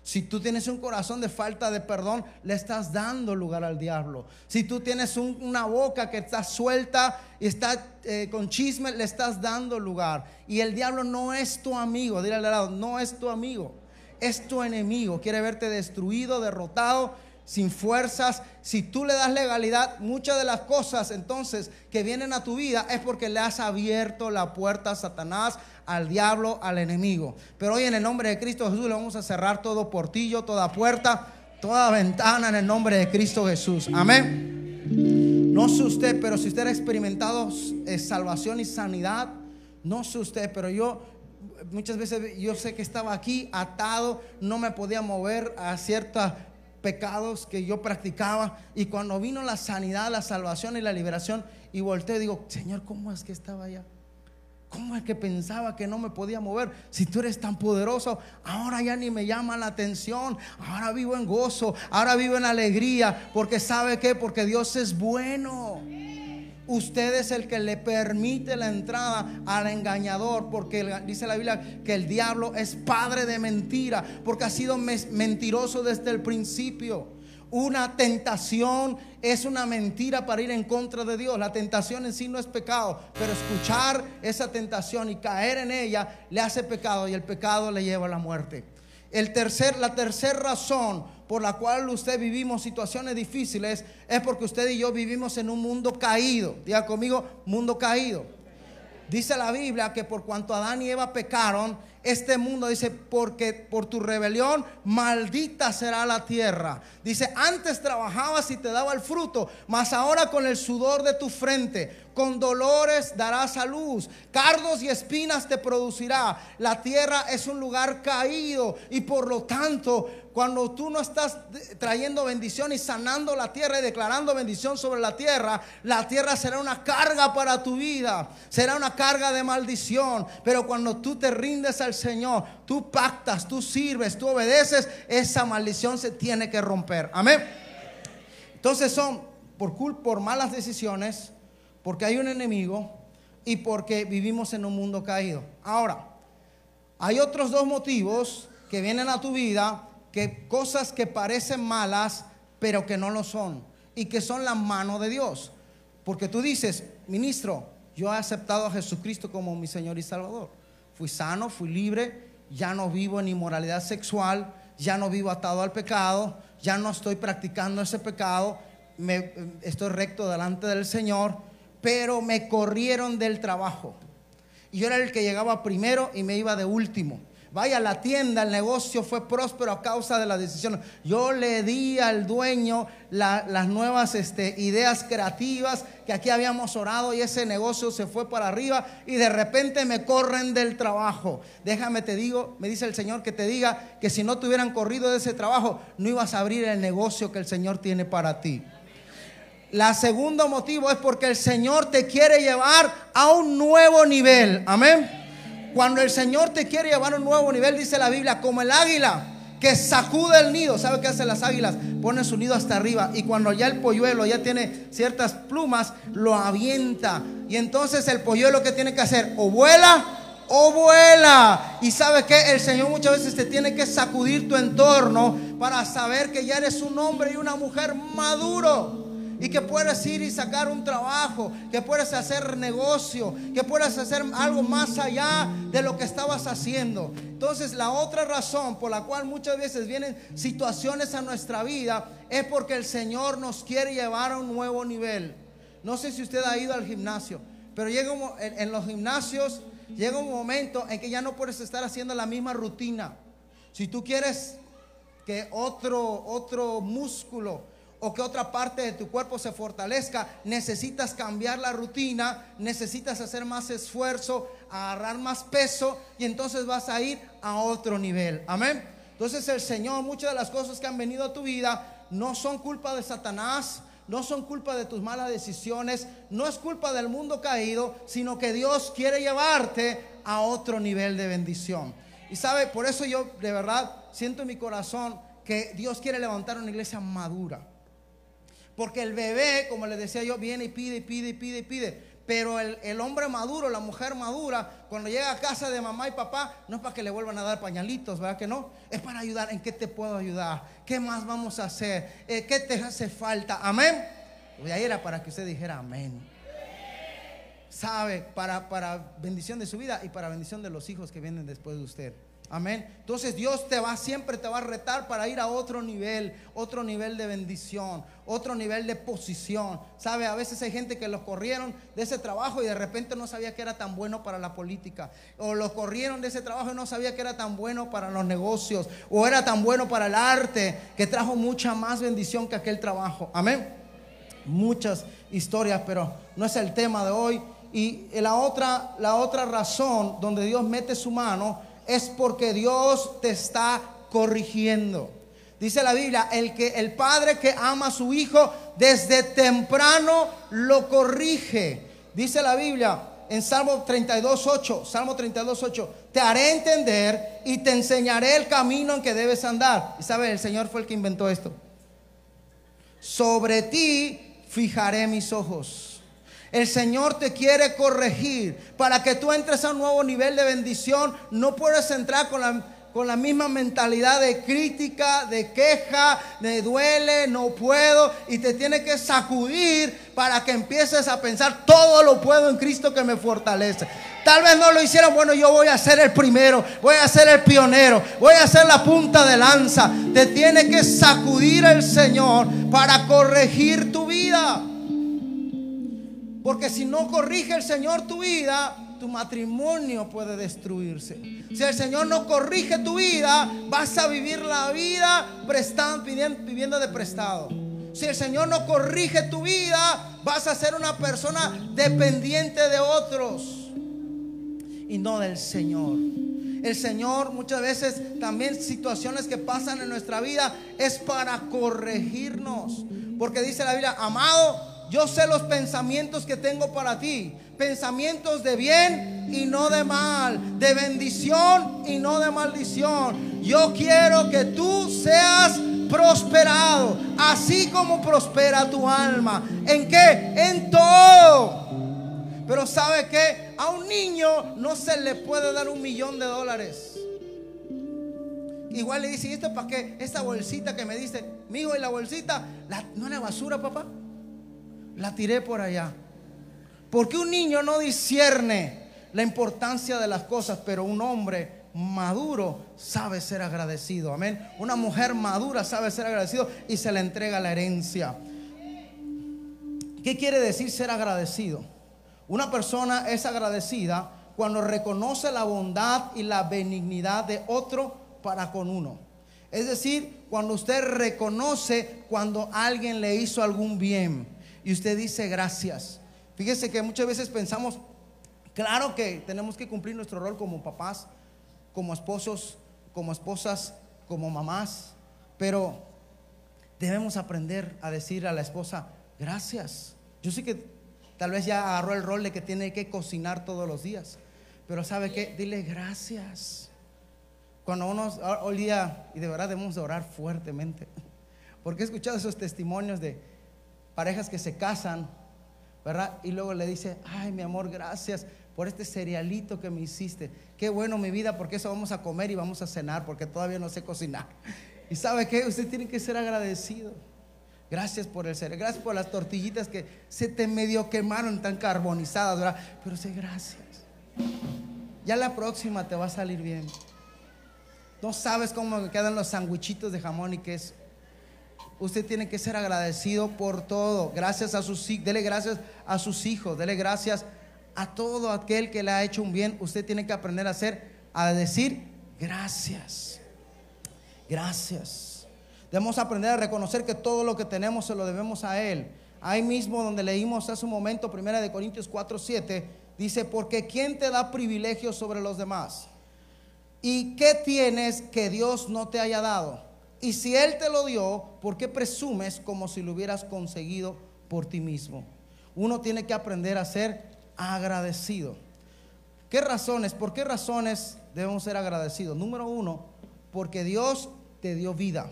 Si tú tienes un corazón de falta de perdón, le estás dando lugar al diablo. Si tú tienes un- una boca que está suelta y está eh, con chisme, le estás dando lugar. Y el diablo no es tu amigo, dile al lado, no es tu amigo, es tu enemigo. Quiere verte destruido, derrotado, sin fuerzas. Si tú le das legalidad, muchas de las cosas entonces que vienen a tu vida es porque le has abierto la puerta a Satanás, al diablo, al enemigo. Pero hoy en el nombre de Cristo Jesús le vamos a cerrar todo portillo, toda puerta, toda ventana en el nombre de Cristo Jesús. Amén. No sé usted, pero si usted ha experimentado eh, salvación y sanidad, no sé usted, pero yo muchas veces yo sé que estaba aquí atado, no me podía mover a ciertos pecados que yo practicaba y cuando vino la sanidad, la salvación y la liberación y volteé digo, Señor, ¿cómo es que estaba allá? ¿Cómo es que pensaba que no me podía mover? Si tú eres tan poderoso, ahora ya ni me llama la atención. Ahora vivo en gozo, ahora vivo en alegría. Porque sabe qué? Porque Dios es bueno. Usted es el que le permite la entrada al engañador, porque dice la Biblia que el diablo es padre de mentira, porque ha sido mentiroso desde el principio. Una tentación es una mentira para ir en contra de Dios. La tentación en sí no es pecado, pero escuchar esa tentación y caer en ella le hace pecado y el pecado le lleva a la muerte. El tercer, la tercera razón por la cual usted vivimos situaciones difíciles es porque usted y yo vivimos en un mundo caído. Diga conmigo, mundo caído. Dice la Biblia que por cuanto Adán y Eva pecaron, este mundo dice, porque por tu rebelión maldita será la tierra. Dice, antes trabajabas y te daba el fruto, mas ahora con el sudor de tu frente, con dolores darás a luz, cardos y espinas te producirá. La tierra es un lugar caído y por lo tanto, cuando tú no estás trayendo bendición y sanando la tierra y declarando bendición sobre la tierra, la tierra será una carga para tu vida, será una carga de maldición. Pero cuando tú te rindes al Señor, tú pactas, tú sirves, tú obedeces, esa maldición se tiene que romper. Amén. Entonces son por culpa, por malas decisiones, porque hay un enemigo y porque vivimos en un mundo caído. Ahora, hay otros dos motivos que vienen a tu vida, que cosas que parecen malas, pero que no lo son, y que son la mano de Dios. Porque tú dices, ministro, yo he aceptado a Jesucristo como mi Señor y Salvador. Fui sano, fui libre, ya no vivo en inmoralidad sexual, ya no vivo atado al pecado, ya no estoy practicando ese pecado, me, estoy recto delante del Señor, pero me corrieron del trabajo. Yo era el que llegaba primero y me iba de último. Vaya, la tienda, el negocio fue próspero a causa de la decisión. Yo le di al dueño la- las nuevas este, ideas creativas que aquí habíamos orado y ese negocio se fue para arriba y de repente me corren del trabajo. Déjame te digo, me dice el Señor que te diga que si no te hubieran corrido de ese trabajo, no ibas a abrir el negocio que el Señor tiene para ti. La segundo motivo es porque el Señor te quiere llevar a un nuevo nivel. Amén. Cuando el Señor te quiere llevar a un nuevo nivel, dice la Biblia, como el águila que sacude el nido. ¿Sabe qué hacen las águilas? Ponen su nido hasta arriba y cuando ya el polluelo ya tiene ciertas plumas, lo avienta. Y entonces el polluelo que tiene que hacer o vuela o vuela. Y sabe que el Señor muchas veces te tiene que sacudir tu entorno para saber que ya eres un hombre y una mujer maduro. Y que puedes ir y sacar un trabajo, que puedes hacer negocio, que puedes hacer algo más allá de lo que estabas haciendo. Entonces la otra razón por la cual muchas veces vienen situaciones a nuestra vida es porque el Señor nos quiere llevar a un nuevo nivel. No sé si usted ha ido al gimnasio, pero llega en los gimnasios llega un momento en que ya no puedes estar haciendo la misma rutina. Si tú quieres que otro, otro músculo o que otra parte de tu cuerpo se fortalezca, necesitas cambiar la rutina, necesitas hacer más esfuerzo, agarrar más peso y entonces vas a ir a otro nivel. Amén. Entonces el Señor, muchas de las cosas que han venido a tu vida no son culpa de Satanás, no son culpa de tus malas decisiones, no es culpa del mundo caído, sino que Dios quiere llevarte a otro nivel de bendición. Y sabe, por eso yo de verdad siento en mi corazón que Dios quiere levantar una iglesia madura. Porque el bebé, como les decía yo, viene y pide y pide y pide y pide. Pero el, el hombre maduro, la mujer madura, cuando llega a casa de mamá y papá, no es para que le vuelvan a dar pañalitos, ¿verdad que no? Es para ayudar. ¿En qué te puedo ayudar? ¿Qué más vamos a hacer? Eh, ¿Qué te hace falta? Amén. Y ahí era para que usted dijera amén. Sabe, para, para bendición de su vida y para bendición de los hijos que vienen después de usted. Amén. Entonces Dios te va siempre te va a retar para ir a otro nivel, otro nivel de bendición, otro nivel de posición. Sabe, a veces hay gente que los corrieron de ese trabajo y de repente no sabía que era tan bueno para la política, o los corrieron de ese trabajo y no sabía que era tan bueno para los negocios, o era tan bueno para el arte, que trajo mucha más bendición que aquel trabajo. Amén. Muchas historias, pero no es el tema de hoy. Y la otra, la otra razón donde Dios mete su mano es porque Dios te está corrigiendo. Dice la Biblia, el que el padre que ama a su hijo desde temprano lo corrige. Dice la Biblia en Salmo 32:8, Salmo 32:8, te haré entender y te enseñaré el camino en que debes andar. Y sabes, el Señor fue el que inventó esto. Sobre ti fijaré mis ojos. El Señor te quiere corregir para que tú entres a un nuevo nivel de bendición. No puedes entrar con la, con la misma mentalidad de crítica, de queja, de duele, no puedo. Y te tiene que sacudir para que empieces a pensar, todo lo puedo en Cristo que me fortalece. Tal vez no lo hicieron, bueno, yo voy a ser el primero, voy a ser el pionero, voy a ser la punta de lanza. Te tiene que sacudir el Señor para corregir tu vida. Porque si no corrige el Señor tu vida, tu matrimonio puede destruirse. Si el Señor no corrige tu vida, vas a vivir la vida prestando, viviendo de prestado. Si el Señor no corrige tu vida, vas a ser una persona dependiente de otros y no del Señor. El Señor muchas veces también situaciones que pasan en nuestra vida es para corregirnos. Porque dice la Biblia, amado, yo sé los pensamientos que tengo para ti. Pensamientos de bien y no de mal. De bendición y no de maldición. Yo quiero que tú seas prosperado. Así como prospera tu alma. ¿En qué? En todo. Pero ¿sabe qué? A un niño no se le puede dar un millón de dólares. Igual le dice, ¿y esto para qué? Esta bolsita que me dice, mi hijo, y la bolsita, la- ¿no era basura, papá? La tiré por allá. Porque un niño no discierne la importancia de las cosas, pero un hombre maduro sabe ser agradecido. Amén. Una mujer madura sabe ser agradecido y se le entrega la herencia. ¿Qué quiere decir ser agradecido? Una persona es agradecida cuando reconoce la bondad y la benignidad de otro para con uno. Es decir, cuando usted reconoce cuando alguien le hizo algún bien y usted dice gracias. Fíjese que muchas veces pensamos, claro que tenemos que cumplir nuestro rol como papás, como esposos, como esposas, como mamás, pero debemos aprender a decir a la esposa, gracias. Yo sé que tal vez ya agarró el rol de que tiene que cocinar todos los días, pero ¿sabe qué? Dile gracias. Cuando uno hoy día, y de verdad debemos de orar fuertemente, [LAUGHS] porque he escuchado esos testimonios de parejas que se casan, ¿verdad? Y luego le dice, ay mi amor, gracias por este cerealito que me hiciste. Qué bueno mi vida, porque eso vamos a comer y vamos a cenar, porque todavía no sé cocinar. [LAUGHS] Y sabe qué, usted tiene que ser agradecido. Gracias por el cereal, gracias por las tortillitas que se te medio quemaron tan carbonizadas, ¿verdad? Pero sé gracias. Ya la próxima te va a salir bien. No sabes cómo quedan los sandwichitos de jamón y queso. Usted tiene que ser agradecido por todo. Gracias a sus hijos, dele gracias a sus hijos, dele gracias a todo aquel que le ha hecho un bien. Usted tiene que aprender a hacer, a decir gracias. Gracias. Debemos aprender a reconocer que todo lo que tenemos se lo debemos a Él. Ahí mismo donde leímos hace un momento, primera de Corintios 4, 7, dice, porque ¿quién te da privilegios sobre los demás? ¿Y qué tienes que Dios no te haya dado? Y si Él te lo dio, ¿por qué presumes como si lo hubieras conseguido por ti mismo? Uno tiene que aprender a ser agradecido. ¿Qué razones? ¿Por qué razones debemos ser agradecidos? Número uno, porque Dios te dio vida.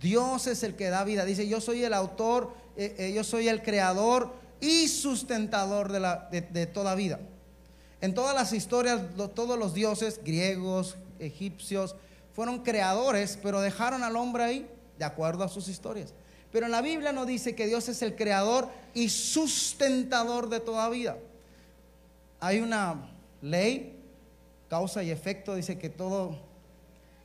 Dios es el que da vida. Dice, yo soy el autor, eh, eh, yo soy el creador y sustentador de, toda vida. En todas las historias, todos los dioses griegos, egipcios, fueron creadores, pero dejaron al hombre ahí de acuerdo a sus historias. Pero en la Biblia no dice que Dios es el creador y sustentador de toda vida. Hay una ley, causa y efecto, dice que todo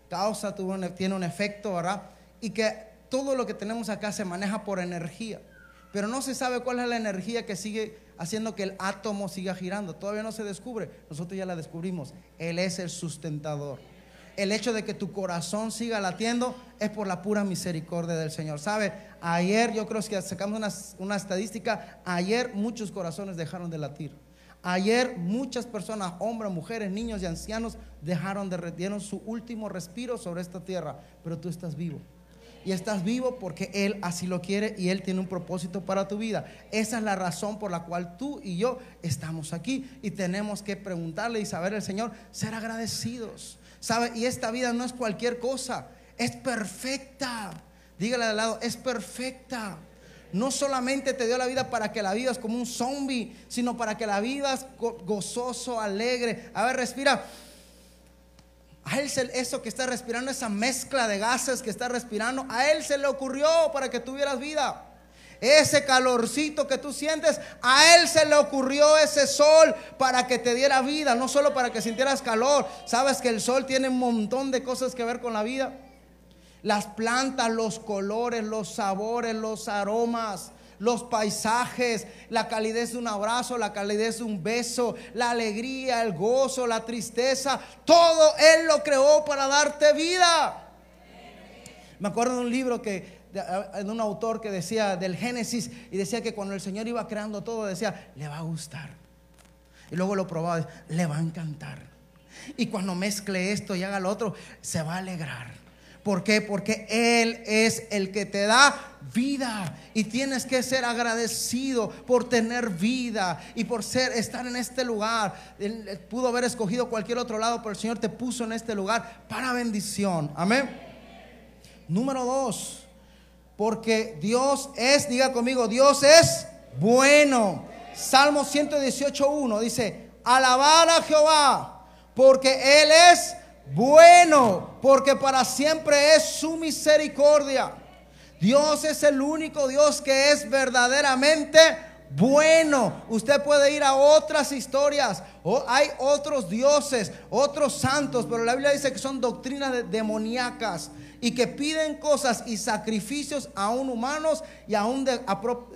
causa un- tiene un efecto, ¿verdad? Y que todo lo que tenemos acá se maneja por energía. Pero no se sabe cuál es la energía que sigue haciendo que el átomo siga girando. Todavía no se descubre. Nosotros ya la descubrimos. Él es el sustentador. El hecho de que tu corazón siga latiendo es por la pura misericordia del Señor. ¿Sabe? Ayer, yo creo que sacamos una, estadística, ayer muchos corazones dejaron de latir. Ayer muchas personas, hombres, mujeres, niños y ancianos, dejaron de dieron su último respiro sobre esta tierra, pero tú estás vivo. Y estás vivo porque Él así lo quiere y Él tiene un propósito para tu vida. Esa es la razón por la cual tú y yo estamos aquí y tenemos que preguntarle y saber al Señor, ser agradecidos. ¿Sabe? Y esta vida no es cualquier cosa, es perfecta. Dígale al lado, es perfecta. No solamente te dio la vida para que la vivas como un zombie, sino para que la vivas go- gozoso, alegre. A ver, respira. A él se- eso que está respirando, esa mezcla de gases que está respirando, a él se le ocurrió para que tuvieras vida. Ese calorcito que tú sientes, a él se le ocurrió ese sol para que te diera vida, no solo para que sintieras calor. Sabes que el sol tiene un montón de cosas que ver con la vida. Las plantas, los colores, los sabores, los aromas, los paisajes, la calidez de un abrazo, la calidez de un beso, la alegría, el gozo, la tristeza, todo Él lo creó para darte vida. Me acuerdo de un libro que, de, un autor que decía del Génesis y decía que cuando el Señor iba creando todo, decía, le va a gustar. Y luego lo probaba, le va a encantar. Y cuando mezcle esto y haga lo otro, se va a alegrar. ¿Por qué? Porque Él es el que te da vida y tienes que ser agradecido por tener vida y por ser estar en este lugar. Él él pudo haber escogido cualquier otro lado, pero el Señor te puso en este lugar para bendición. Amén. Número dos, porque Dios es, diga conmigo, Dios es bueno. Salmo 118.1 dice, alabar a Jehová, porque Él es bueno, porque para siempre es su misericordia. Dios es el único Dios que es verdaderamente bueno. Usted puede ir a otras historias. O hay otros dioses, otros santos, pero la Biblia dice que son doctrinas de- demoníacas y que piden cosas y sacrificios aún humanos y aún de,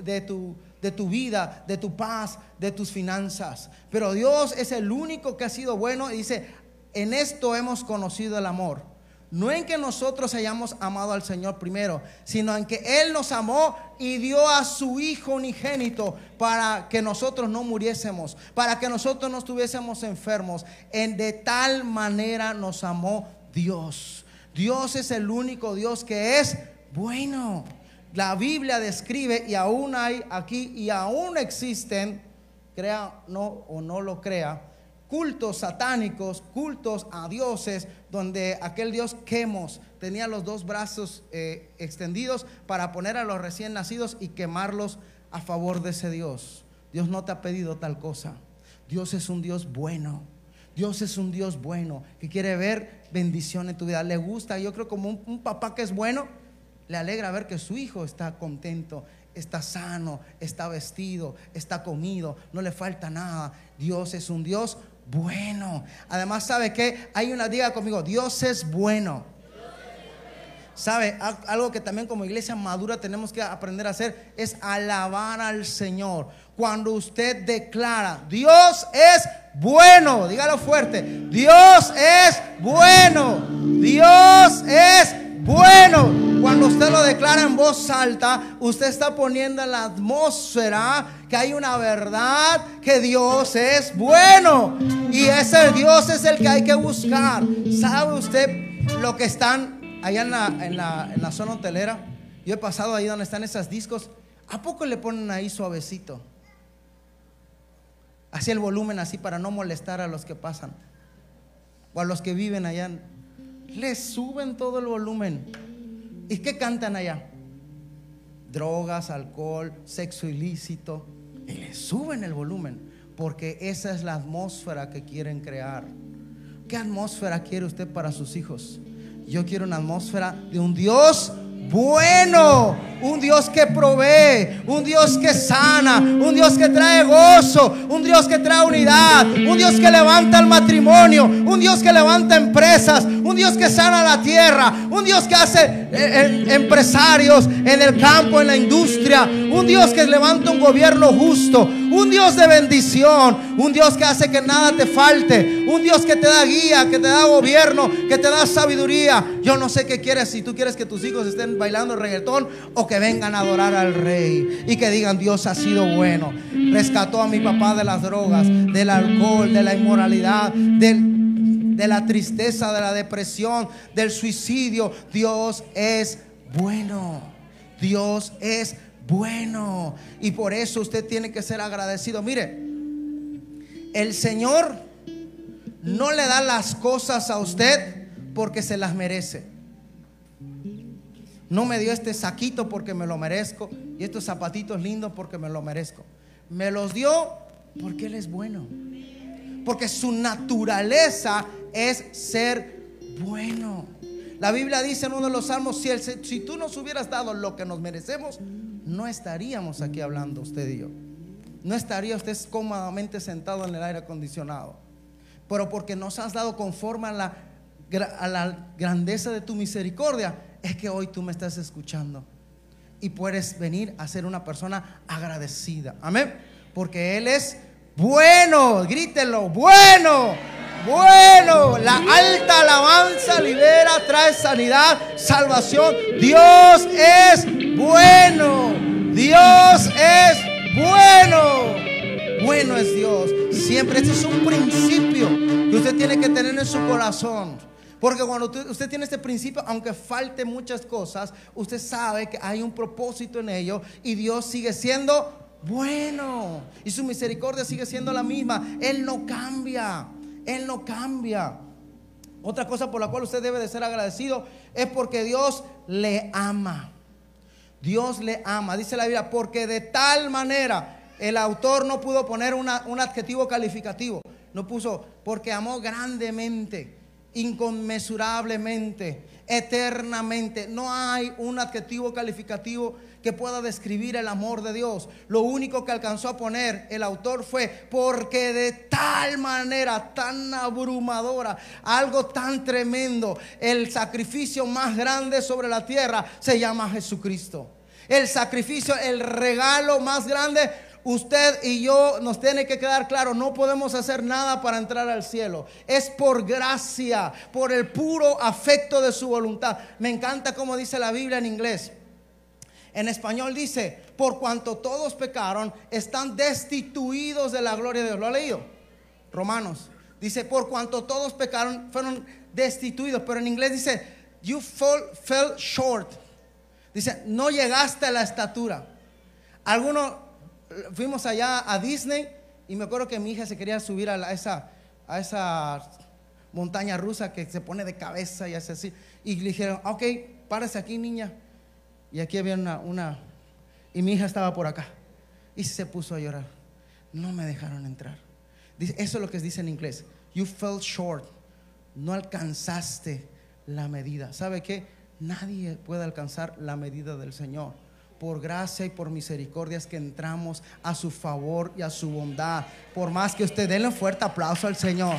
de tu, de tu vida, de tu paz, de tus finanzas. Pero Dios es el único que ha sido bueno y dice, en esto hemos conocido el amor. No en que nosotros hayamos amado al Señor primero, sino en que Él nos amó y dio a su Hijo unigénito para que nosotros no muriésemos, para que nosotros no estuviésemos enfermos. En de tal manera nos amó Dios. Dios es el único Dios que es bueno. La Biblia describe y aún hay aquí y aún existen, crea o no lo crea, cultos satánicos, cultos a dioses, donde aquel dios Quemos tenía los dos brazos eh, extendidos para poner a los recién nacidos y quemarlos a favor de ese dios. Dios no te ha pedido tal cosa. Dios es un Dios bueno. Dios es un Dios bueno que quiere ver bendición en tu vida. Le gusta, yo creo como un, un papá que es bueno, le alegra ver que su hijo está contento, está sano, está vestido, está comido, no le falta nada. Dios es un Dios bueno. Además, ¿sabe que Hay una, diga conmigo, Dios es bueno. ¿Sabe? Al- Algo que también como iglesia madura tenemos que aprender a hacer es alabar al Señor. Cuando usted declara, Dios es bueno, dígalo fuerte, Dios es bueno, Dios es bueno. Cuando usted lo declara en voz alta, usted está poniendo en la atmósfera que hay una verdad que Dios es bueno. Y ese Dios es el que hay que buscar. ¿Sabe usted lo que están allá en la, zona hotelera? Yo he pasado ahí donde están esos discos. ¿A poco le ponen ahí suavecito? Así el volumen, así para no molestar a los que pasan. O a los que viven allá. Le suben todo el volumen. ¿Y qué cantan allá? Drogas, alcohol, sexo ilícito. Y le suben el volumen porque esa es la atmósfera que quieren crear. ¿Qué atmósfera quiere usted para sus hijos? Yo quiero una atmósfera de un Dios bueno, un Dios que provee, un Dios que sana, un Dios que trae gozo, un Dios que trae unidad, un Dios que levanta el matrimonio, un Dios que levanta empresas, un Dios que sana la tierra, un Dios que hace eh, eh, empresarios en el campo, en la industria, un Dios que levanta un gobierno justo, un Dios de bendición, un Dios que hace que nada te falte, un Dios que te da guía, que te da gobierno, que te da sabiduría. Yo no sé qué quieres, si tú quieres que tus hijos estén bailando reggaetón o que vengan a adorar al rey y que digan Dios ha sido bueno. Rescató a mi papá de las drogas, del alcohol, de la inmoralidad, de la tristeza, de la depresión, del suicidio. Dios es bueno. Dios es bueno. Y por eso usted tiene que ser agradecido. Mire, el Señor no le da las cosas a usted porque se las merece. No me dio este saquito porque me lo merezco y estos zapatitos lindos porque me lo merezco. Me los dio porque Él es bueno. Porque su naturaleza es ser bueno. La Biblia dice en uno de los salmos, si, si tú nos hubieras dado lo que nos merecemos, no estaríamos aquí hablando usted y yo. No estaría usted cómodamente sentado en el aire acondicionado. Pero porque nos has dado conforme a la, a la grandeza de tu misericordia, es que hoy tú me estás escuchando. Y puedes venir a ser una persona agradecida. Amén. Porque Él es bueno. Grítelo, bueno. Bueno, la alta alabanza libera, trae sanidad, salvación. Dios es bueno. Dios es bueno. Bueno es Dios. Siempre este es un principio que usted tiene que tener en su corazón. Porque cuando usted, tiene este principio, aunque falte muchas cosas, usted sabe que hay un propósito en ello y Dios sigue siendo bueno. Y su misericordia sigue siendo la misma. Él no cambia. Él no cambia. Otra cosa por la cual usted debe de ser agradecido es porque Dios le ama. Dios le ama. Dice la Biblia, porque de tal manera el autor no pudo poner un adjetivo calificativo. No puso, porque amó grandemente, inconmensurablemente, eternamente. No hay un adjetivo calificativo que pueda describir el amor de Dios. Lo único que alcanzó a poner el autor fue, porque de tal manera, tan abrumadora, algo tan tremendo, el sacrificio más grande sobre la tierra se llama Jesucristo. El sacrificio, el regalo más grande, usted y yo nos tiene que quedar claro, no podemos hacer nada para entrar al cielo. Es por gracia, por el puro afecto de su voluntad. Me encanta como dice la Biblia en inglés. En español dice, por cuanto todos pecaron, están destituidos de la gloria de Dios. ¿Lo ha leído? Romanos. Dice, por cuanto todos pecaron, fueron destituidos. Pero en inglés dice, you fall, fell short. Dice, no llegaste a la estatura. Algunos fuimos allá a Disney y me acuerdo que mi hija se quería subir a, esa, a esa montaña rusa que se pone de cabeza y hace así. Y le dijeron, ok, párese aquí, niña. Y aquí había una, una, y mi hija estaba por acá. Y se puso a llorar. No me dejaron entrar. Eso es lo que dice en inglés. You fell short. No alcanzaste la medida. ¿Sabe qué? Nadie puede alcanzar la medida del Señor. Por gracia y por misericordia es que entramos a su favor y a su bondad. Por más que usted denle un fuerte aplauso al Señor.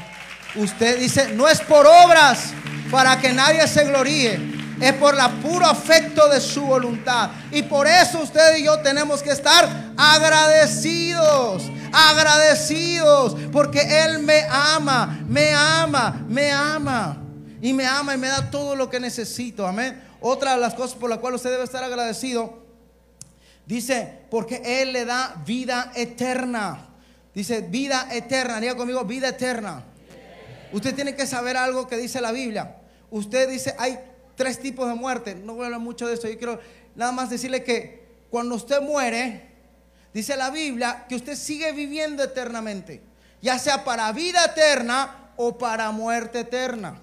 Usted dice, no es por obras para que nadie se gloríe. Es por la puro afecto de su voluntad. Y por eso usted y yo tenemos que estar agradecidos. Agradecidos. Porque Él me ama, me ama, me ama. Y me ama y me da todo lo que necesito. Amén. Otra de las cosas por las cuales usted debe estar agradecido. Dice, porque Él le da vida eterna. Dice, vida eterna. Diga conmigo, vida eterna. Usted tiene que saber algo que dice la Biblia. Usted dice, hay tres tipos de muerte. No voy a hablar mucho de eso. Yo quiero nada más decirle que cuando usted muere, dice la Biblia que usted sigue viviendo eternamente. Ya sea para vida eterna o para muerte eterna.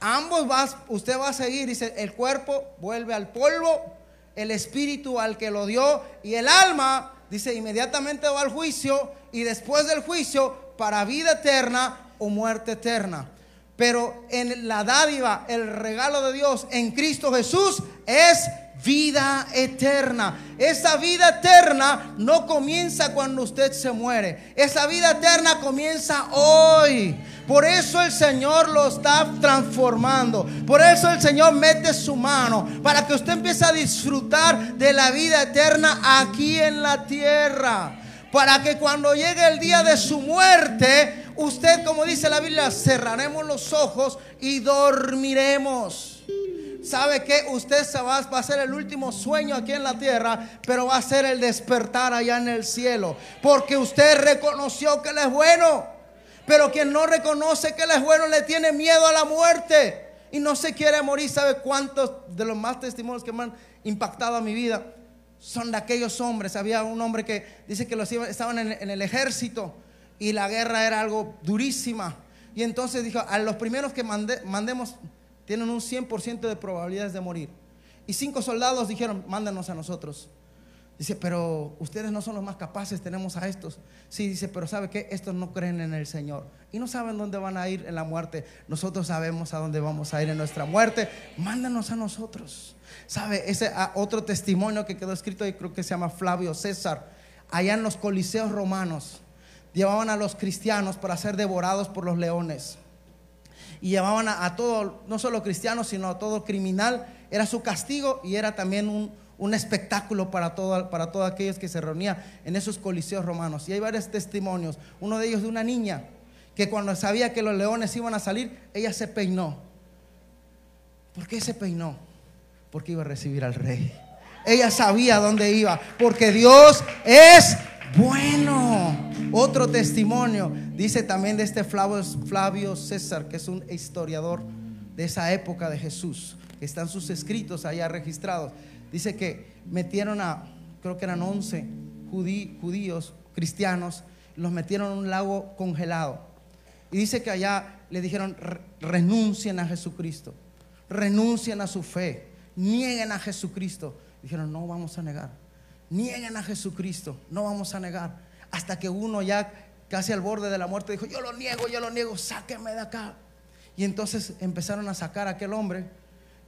Ambos vas, usted va a seguir, dice, el cuerpo vuelve al polvo, el espíritu al que lo dio y el alma, dice, inmediatamente va al juicio y después del juicio para vida eterna o muerte eterna. Pero en la dádiva, el regalo de Dios en Cristo Jesús es vida eterna. Esa vida eterna no comienza cuando usted se muere. Esa vida eterna comienza hoy. Por eso el Señor lo está transformando. Por eso el Señor mete su mano para que usted empiece a disfrutar de la vida eterna aquí en la tierra. Para que cuando llegue el día de su muerte, usted, como dice la Biblia, cerraremos los ojos y dormiremos. ¿Sabe que Usted se va, va a ser el último sueño aquí en la tierra, pero va a ser el despertar allá en el cielo. Porque usted reconoció que Él es bueno. Pero quien no reconoce que Él es bueno le tiene miedo a la muerte y no se quiere morir. ¿Sabe cuántos de los más testimonios que me han impactado a mi vida son de aquellos hombres? Había un hombre que dice que los iba- estaban en, el ejército y la guerra era algo durísima. Y entonces dijo, a los primeros que mande- mandemos tienen un 100% de probabilidades de morir. Y cinco soldados dijeron, mándanos a nosotros. Dice, pero ustedes no son los más capaces, tenemos a estos. Sí, dice, pero ¿sabe qué? Estos no creen en el Señor y no saben dónde van a ir en la muerte. Nosotros sabemos a dónde vamos a ir en nuestra muerte. Mándanos a nosotros. ¿Sabe? Ese ah, otro testimonio que quedó escrito ahí, creo que se llama Flavio César, allá en los coliseos romanos, llevaban a los cristianos para ser devorados por los leones y llevaban a, a todo, no solo cristianos, sino a todo criminal. Era su castigo y era también un, un espectáculo para, todo, para todos aquellos que se reunían en esos coliseos romanos. Y hay varios testimonios. Uno de ellos de una niña que cuando sabía que los leones iban a salir, ella se peinó. ¿Por qué se peinó? Porque iba a recibir al rey. Ella sabía dónde iba, porque Dios es bueno. Otro testimonio dice también de este Flavio, Flavio César, que es un historiador de esa época de Jesús. Están sus escritos allá registrados. Dice que metieron a, creo que eran 11 judí- judíos, cristianos, los metieron en un lago congelado. Y dice que allá le dijeron, "Re- renuncien a Jesucristo, renuncien a su fe, nieguen a Jesucristo. Dijeron, no vamos a negar, nieguen a Jesucristo, no vamos a negar. Hasta que uno ya casi al borde de la muerte dijo, yo lo niego, yo lo niego, sáquenme de acá. Y entonces empezaron a sacar a aquel hombre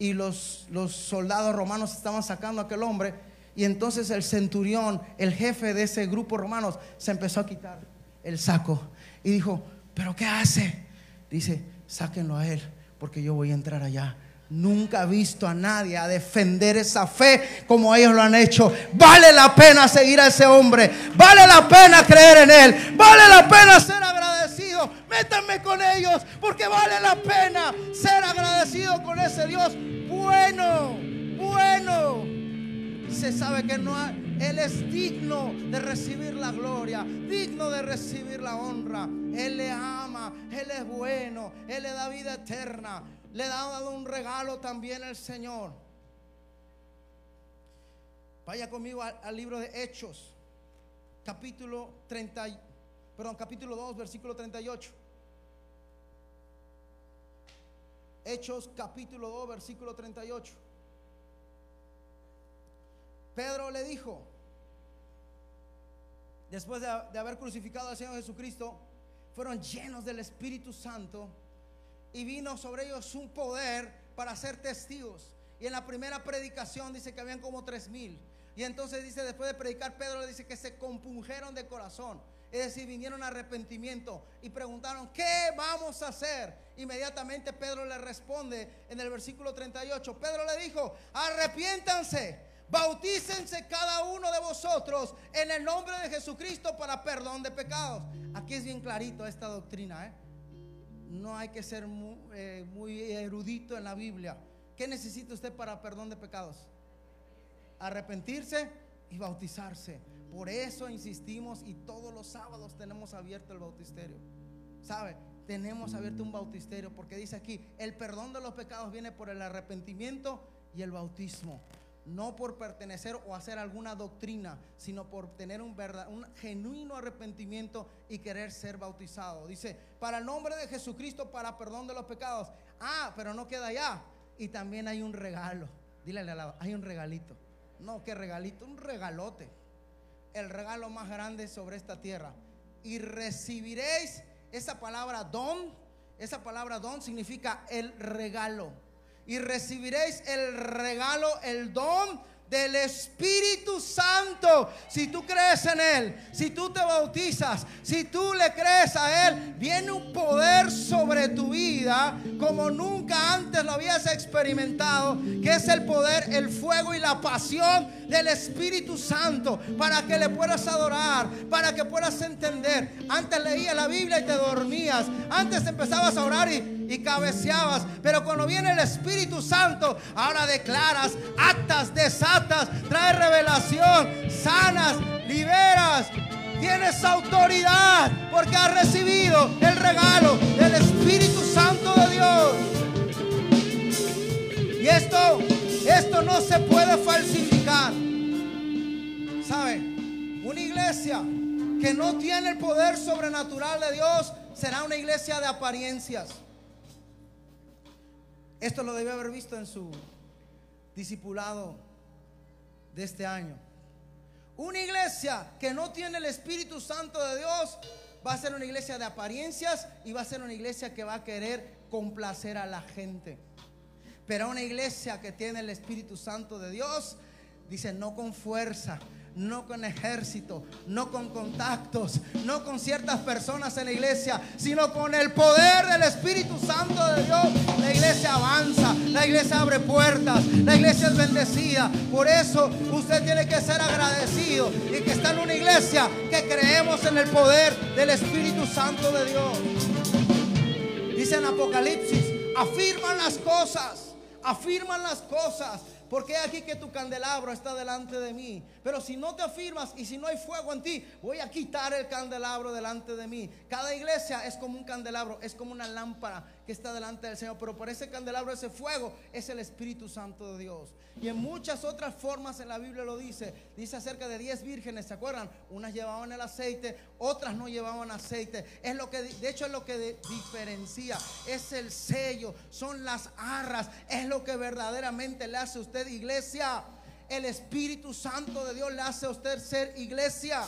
y los, los soldados romanos estaban sacando a aquel hombre. Y entonces el centurión, el jefe de ese grupo romanos, se empezó a quitar el saco y dijo, ¿pero qué hace? Dice, sáquenlo a él porque yo voy a entrar allá. Nunca he visto a nadie a defender esa fe como ellos lo han hecho. Vale la pena seguir a ese hombre. Vale la pena creer en él. Vale la pena ser agradecido. Métanme con ellos porque vale la pena ser agradecido con ese Dios bueno, bueno. Se sabe que no Él es digno de recibir la gloria, digno de recibir la honra. Él le ama, Él es bueno, Él le da vida eterna. Le ha dado un regalo también el Señor. Vaya conmigo al, al libro de Hechos, capítulo 30, y- perdón, capítulo 2, versículo 38. Hechos capítulo 2, versículo 38. Pedro le dijo, después de, de haber crucificado al Señor Jesucristo, fueron llenos del Espíritu Santo y vino sobre ellos un poder para ser testigos. Y en la primera predicación dice que habían como tres mil. Y entonces dice, después de predicar, Pedro le dice que se compungieron de corazón. Es decir, vinieron a arrepentimiento y preguntaron, ¿qué vamos a hacer? Inmediatamente Pedro le responde en el versículo 38. Pedro le dijo, arrepiéntanse, bautícense cada uno de vosotros en el nombre de Jesucristo para perdón de pecados. Aquí es bien clarito esta doctrina, ¿eh? No hay que ser muy, eh, muy erudito en la Biblia. ¿Qué necesita usted para perdón de pecados? Arrepentirse y bautizarse. Por eso insistimos y todos los sábados tenemos abierto el bautisterio. ¿Sabe? Tenemos abierto un bautisterio porque dice aquí, el perdón de los pecados viene por el arrepentimiento y el bautismo. no por pertenecer o hacer alguna doctrina, sino por tener un, verdad, un genuino arrepentimiento y querer ser bautizado. Dice, para el nombre de Jesucristo, para perdón de los pecados. Ah, pero no queda allá. Y también hay un regalo. Dile al lado, hay un regalito. No, qué regalito, un regalote. El regalo más grande sobre esta tierra. Y recibiréis esa palabra don. Esa palabra don significa el regalo y recibiréis el regalo, el don del Espíritu Santo. Si tú crees en Él, si tú te bautizas, si tú le crees a Él, viene un poder sobre tu vida como nunca antes lo habías experimentado, que es el poder, el fuego y la pasión del Espíritu Santo para que le puedas adorar, para que puedas entender. Antes leías la Biblia y te dormías, antes empezabas a orar y, y cabeceabas, pero cuando viene el Espíritu Santo, ahora declaras, actas, desatas, trae revelación, sanas, liberas. Tienes autoridad porque has recibido el regalo del Espíritu Santo de Dios. Y esto, esto no se puede falsificar. ¿Sabe? Una iglesia que no tiene el poder sobrenatural de Dios será una iglesia de apariencias. Esto lo debe haber visto en su discipulado de este año. Una iglesia que no tiene el Espíritu Santo de Dios va a ser una iglesia de apariencias y va a ser una iglesia que va a querer complacer a la gente. Pero una iglesia que tiene el Espíritu Santo de Dios, dice, no con fuerza, no con ejército, no con contactos, no con ciertas personas en la iglesia, sino con el poder del Espíritu Santo de Dios. La iglesia avanza, la iglesia abre puertas, la iglesia es bendecida. Por eso usted tiene que ser agradecido y que está en una iglesia que creemos en el poder del Espíritu Santo de Dios. Dice en Apocalipsis, afirman las cosas, afirman las cosas. Porque aquí que tu candelabro está delante de mí. Pero si no te afirmas y si no hay fuego en ti, voy a quitar el candelabro delante de mí. Cada iglesia es como un candelabro, es como una lámpara que está delante del Señor. Pero por ese candelabro, ese fuego, es el Espíritu Santo de Dios. Y en muchas otras formas en la Biblia lo dice. Dice acerca de 10 vírgenes, ¿se acuerdan? Unas llevaban el aceite, otras no llevaban aceite. Es lo que, de hecho, es lo que diferencia. Es el sello, son las arras. Es lo que verdaderamente le hace a usted iglesia. El Espíritu Santo de Dios le hace a usted ser iglesia.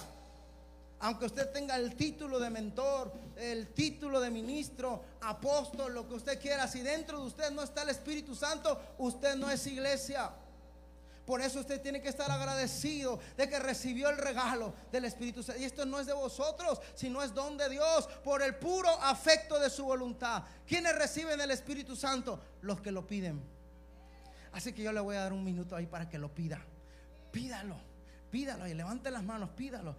Aunque usted tenga el título de mentor, el título de ministro, apóstol, lo que usted quiera, si dentro de usted no está el Espíritu Santo, usted no es iglesia. Por eso usted tiene que estar agradecido de que recibió el regalo del Espíritu Santo. Y esto no es de vosotros, sino es don de Dios por el puro afecto de su voluntad. ¿Quiénes reciben el Espíritu Santo? Los que lo piden. Así que yo le voy a dar un minuto ahí para que lo pida. Pídalo, pídalo y levante las manos, pídalo.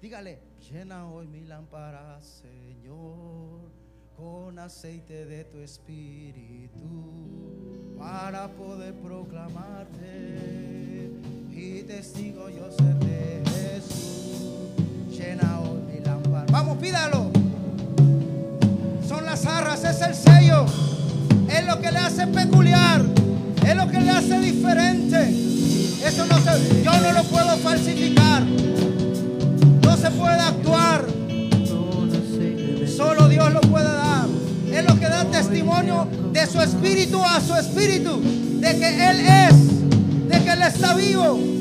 Dígale, llena hoy mi lámpara, Señor, con aceite de tu espíritu, para poder proclamarte y testigo yo ser de Jesús. Llena hoy mi lámpara. Vamos, pídalo. Son las arras, es el sello. Es lo que le hace peculiar. Es lo que le hace diferente. Eso no se, yo no lo puedo falsificar. Se puede actuar. Solo Dios lo puede dar. Es lo que da testimonio de su espíritu a su espíritu. De que Él es. De que Él está vivo.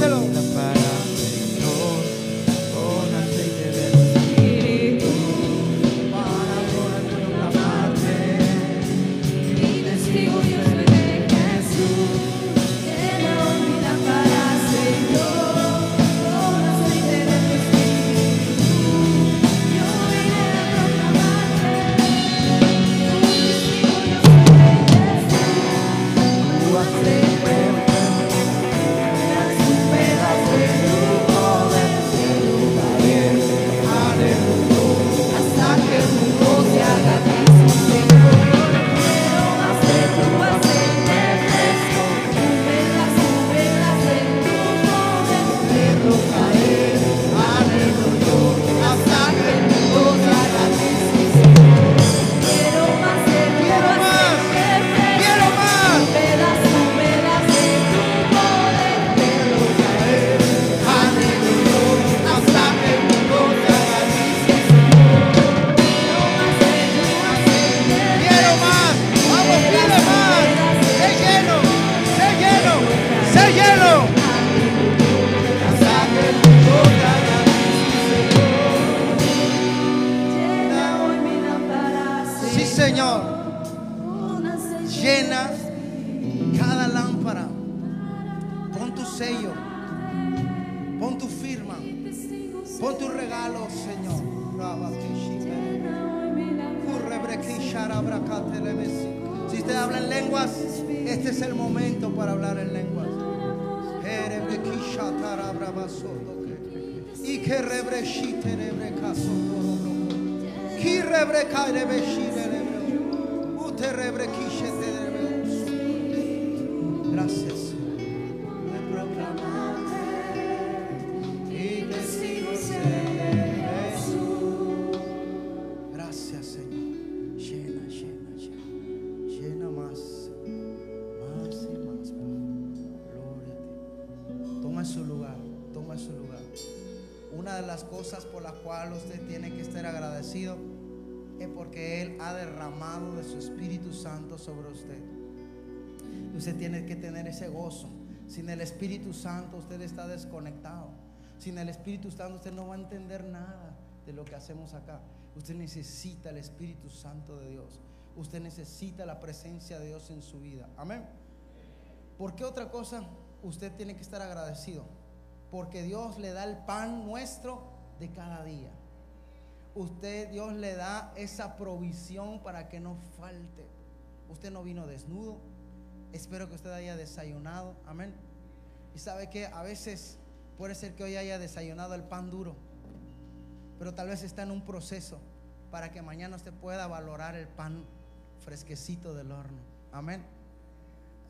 Señor, con sobre usted. Usted tiene que tener ese gozo. Sin el Espíritu Santo usted está desconectado. Sin el Espíritu Santo usted no va a entender nada de lo que hacemos acá. Usted necesita el Espíritu Santo de Dios. Usted necesita la presencia de Dios en su vida. Amén. ¿Por qué otra cosa usted tiene que estar agradecido? Porque Dios le da el pan nuestro de cada día. Usted, Dios le da esa provisión para que no falte. Usted no vino desnudo. Espero que usted haya desayunado. Amén. Y sabe que a veces puede ser que hoy haya desayunado el pan duro. Pero tal vez está en un proceso para que mañana usted pueda valorar el pan fresquecito del horno. Amén.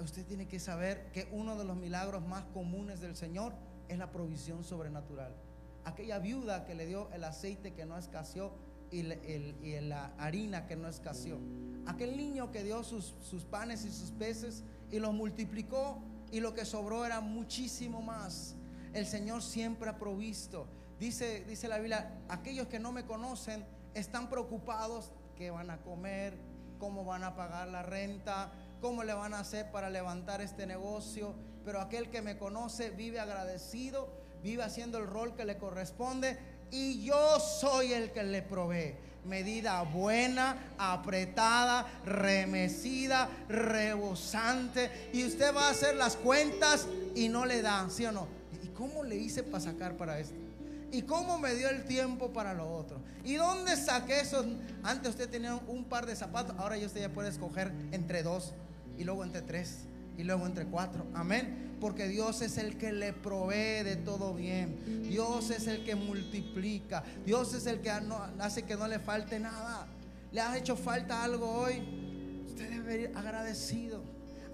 Usted tiene que saber que uno de los milagros más comunes del Señor es la provisión sobrenatural. Aquella viuda que le dio el aceite que no escaseó y, le- el- y la harina que no escaseó. Aquel niño que dio sus, sus panes y sus peces y los multiplicó y lo que sobró era muchísimo más. El Señor siempre ha provisto. Dice, dice la Biblia, aquellos que no me conocen están preocupados que van a comer, cómo van a pagar la renta, cómo le van a hacer para levantar este negocio. Pero aquel que me conoce vive agradecido, vive haciendo el rol que le corresponde y yo soy el que le provee. Medida buena, apretada, remecida, rebosante. Y usted va a hacer las cuentas y no le da, ¿sí o no? ¿Y cómo le hice para sacar para esto? ¿Y cómo me dio el tiempo para lo otro? ¿Y dónde saqué esos? Antes usted tenía un par de zapatos, ahora usted ya puede escoger entre dos y luego entre tres y luego entre cuatro. Amén. Porque Dios es el que le provee de todo bien. Dios es el que multiplica. Dios es el que hace que no le falte nada. ¿Le ha hecho falta algo hoy? Usted debe ir agradecido.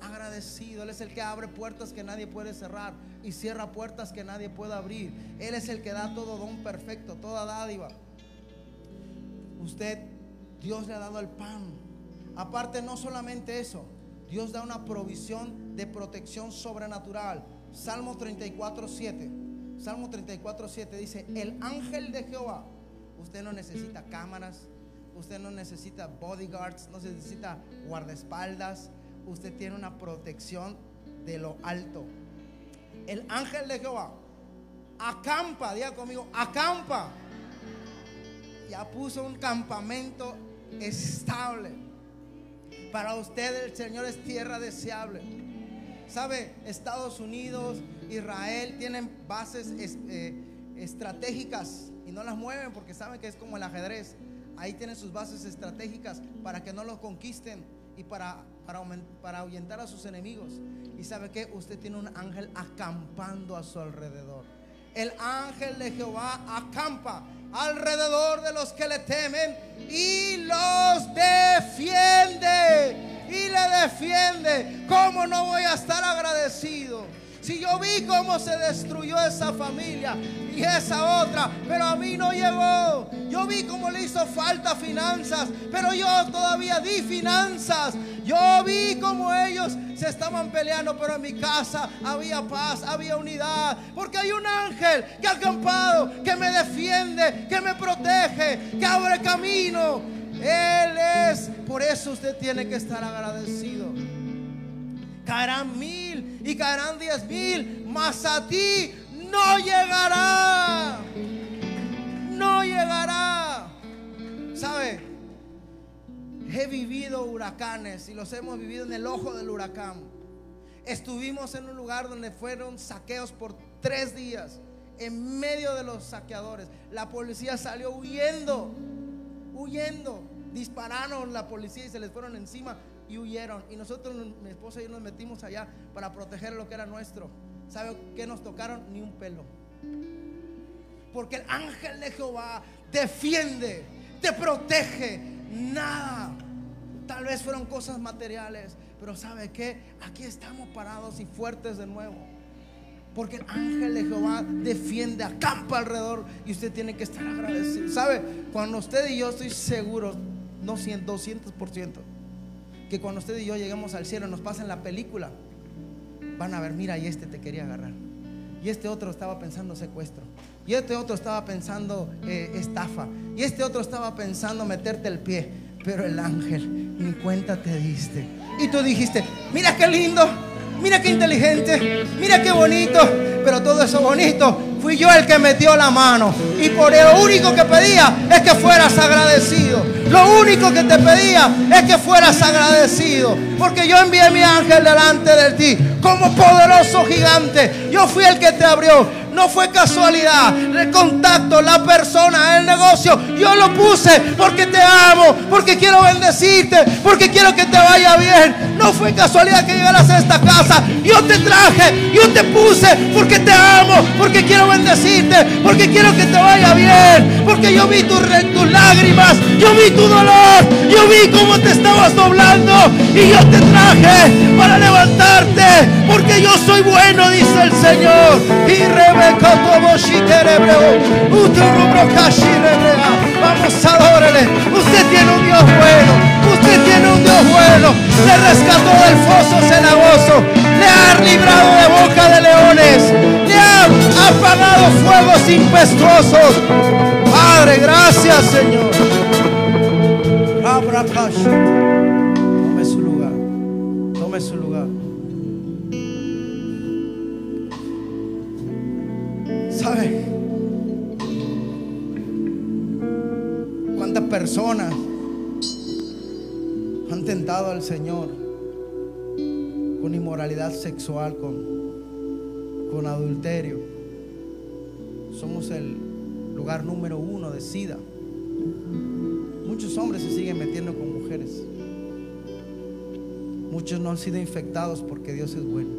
Agradecido. Él es el que abre puertas que nadie puede cerrar y cierra puertas que nadie puede abrir. Él es el que da todo don perfecto, toda dádiva. Usted, Dios le ha dado el pan. Aparte, no solamente eso, Dios da una provisión de protección sobrenatural. Salmo 34, 7. Salmo 34, 7 dice, el ángel de Jehová, usted no necesita cámaras, usted no necesita bodyguards, no necesita guardaespaldas, usted tiene una protección de lo alto. El ángel de Jehová acampa, diga conmigo, acampa ya puso un campamento estable. Para usted el Señor es tierra deseable. ¿Sabe? Estados Unidos, Israel tienen bases es- eh, estratégicas y no las mueven porque saben que es como el ajedrez. Ahí tienen sus bases estratégicas para que no los conquisten y para, para, para ahuyentar a sus enemigos. Y sabe que usted tiene un ángel acampando a su alrededor. El ángel de Jehová acampa alrededor de los que le temen y los defiende. Y le defiende. ¿Cómo no voy a estar agradecido? Si yo vi cómo se destruyó esa familia y esa otra, pero a mí no llegó. Yo vi cómo le hizo falta finanzas, pero yo todavía di finanzas. Yo vi cómo ellos se estaban peleando, pero en mi casa había paz, había unidad. Porque hay un ángel que ha acampado, que me defiende, que me protege, que abre camino. Él es, por eso usted tiene que estar agradecido caerán mil y caerán diez mil, mas a ti no llegará. No llegará. ¿Sabe? He vivido huracanes y los hemos vivido en el ojo del huracán. Estuvimos en un lugar donde fueron saqueos por tres días. En medio de los saqueadores. La policía salió huyendo. Huyendo. Dispararon la policía y se les fueron encima y huyeron. Y nosotros, mi esposa y yo nos metimos allá para proteger lo que era nuestro. ¿Sabe qué nos tocaron? Ni un pelo. Porque el ángel de Jehová defiende, te protege. Nada. Tal vez fueron cosas materiales, pero ¿sabe qué? Aquí estamos parados y fuertes de nuevo. Porque el ángel de Jehová defiende, acampa alrededor y usted tiene que estar agradecido. ¿Sabe? Cuando usted y yo estoy seguro, no 100, 200%, que cuando usted y yo lleguemos al cielo, nos pasen la película, van a ver, mira, y este te quería agarrar. Y este otro estaba pensando secuestro. Y este otro estaba pensando eh, estafa. Y este otro estaba pensando meterte el pie. Pero el ángel ni cuenta te diste. Y tú dijiste, mira qué lindo, mira qué inteligente, mira qué bonito. Pero todo eso bonito fui yo el que metió la mano. Y por lo único que pedía es que fueras agradecido. Lo único que te pedía es que fueras agradecido. Porque yo envié mi ángel delante de ti como poderoso gigante. Yo fui el que te abrió. No fue casualidad. El contacto, la persona, el negocio. Yo lo puse porque te amo, porque quiero bendecirte, porque quiero que te vaya bien. No fue casualidad que llegaras a esta casa. Yo te traje, yo te puse porque te amo, porque quiero bendecirte, porque quiero que te vaya bien, porque yo vi tus, tus lágrimas, yo vi tu dolor, yo vi cómo te estabas doblando y yo te traje para levantarte, porque yo soy bueno, dice el Señor. Y uturubrokashirebrea. Vamos, adórele. Usted tiene un Dios bueno, usted tiene un Dios bueno. Le rescató del foso cenagoso, le ha librado de boca de leones, le ha apagado fuegos impetuosos. Padre, gracias, Señor. Personas han tentado al Señor con inmoralidad sexual, con, con adulterio? Somos el lugar número uno de SIDA. Muchos hombres se siguen metiendo con mujeres. Muchos no han sido infectados porque Dios es bueno.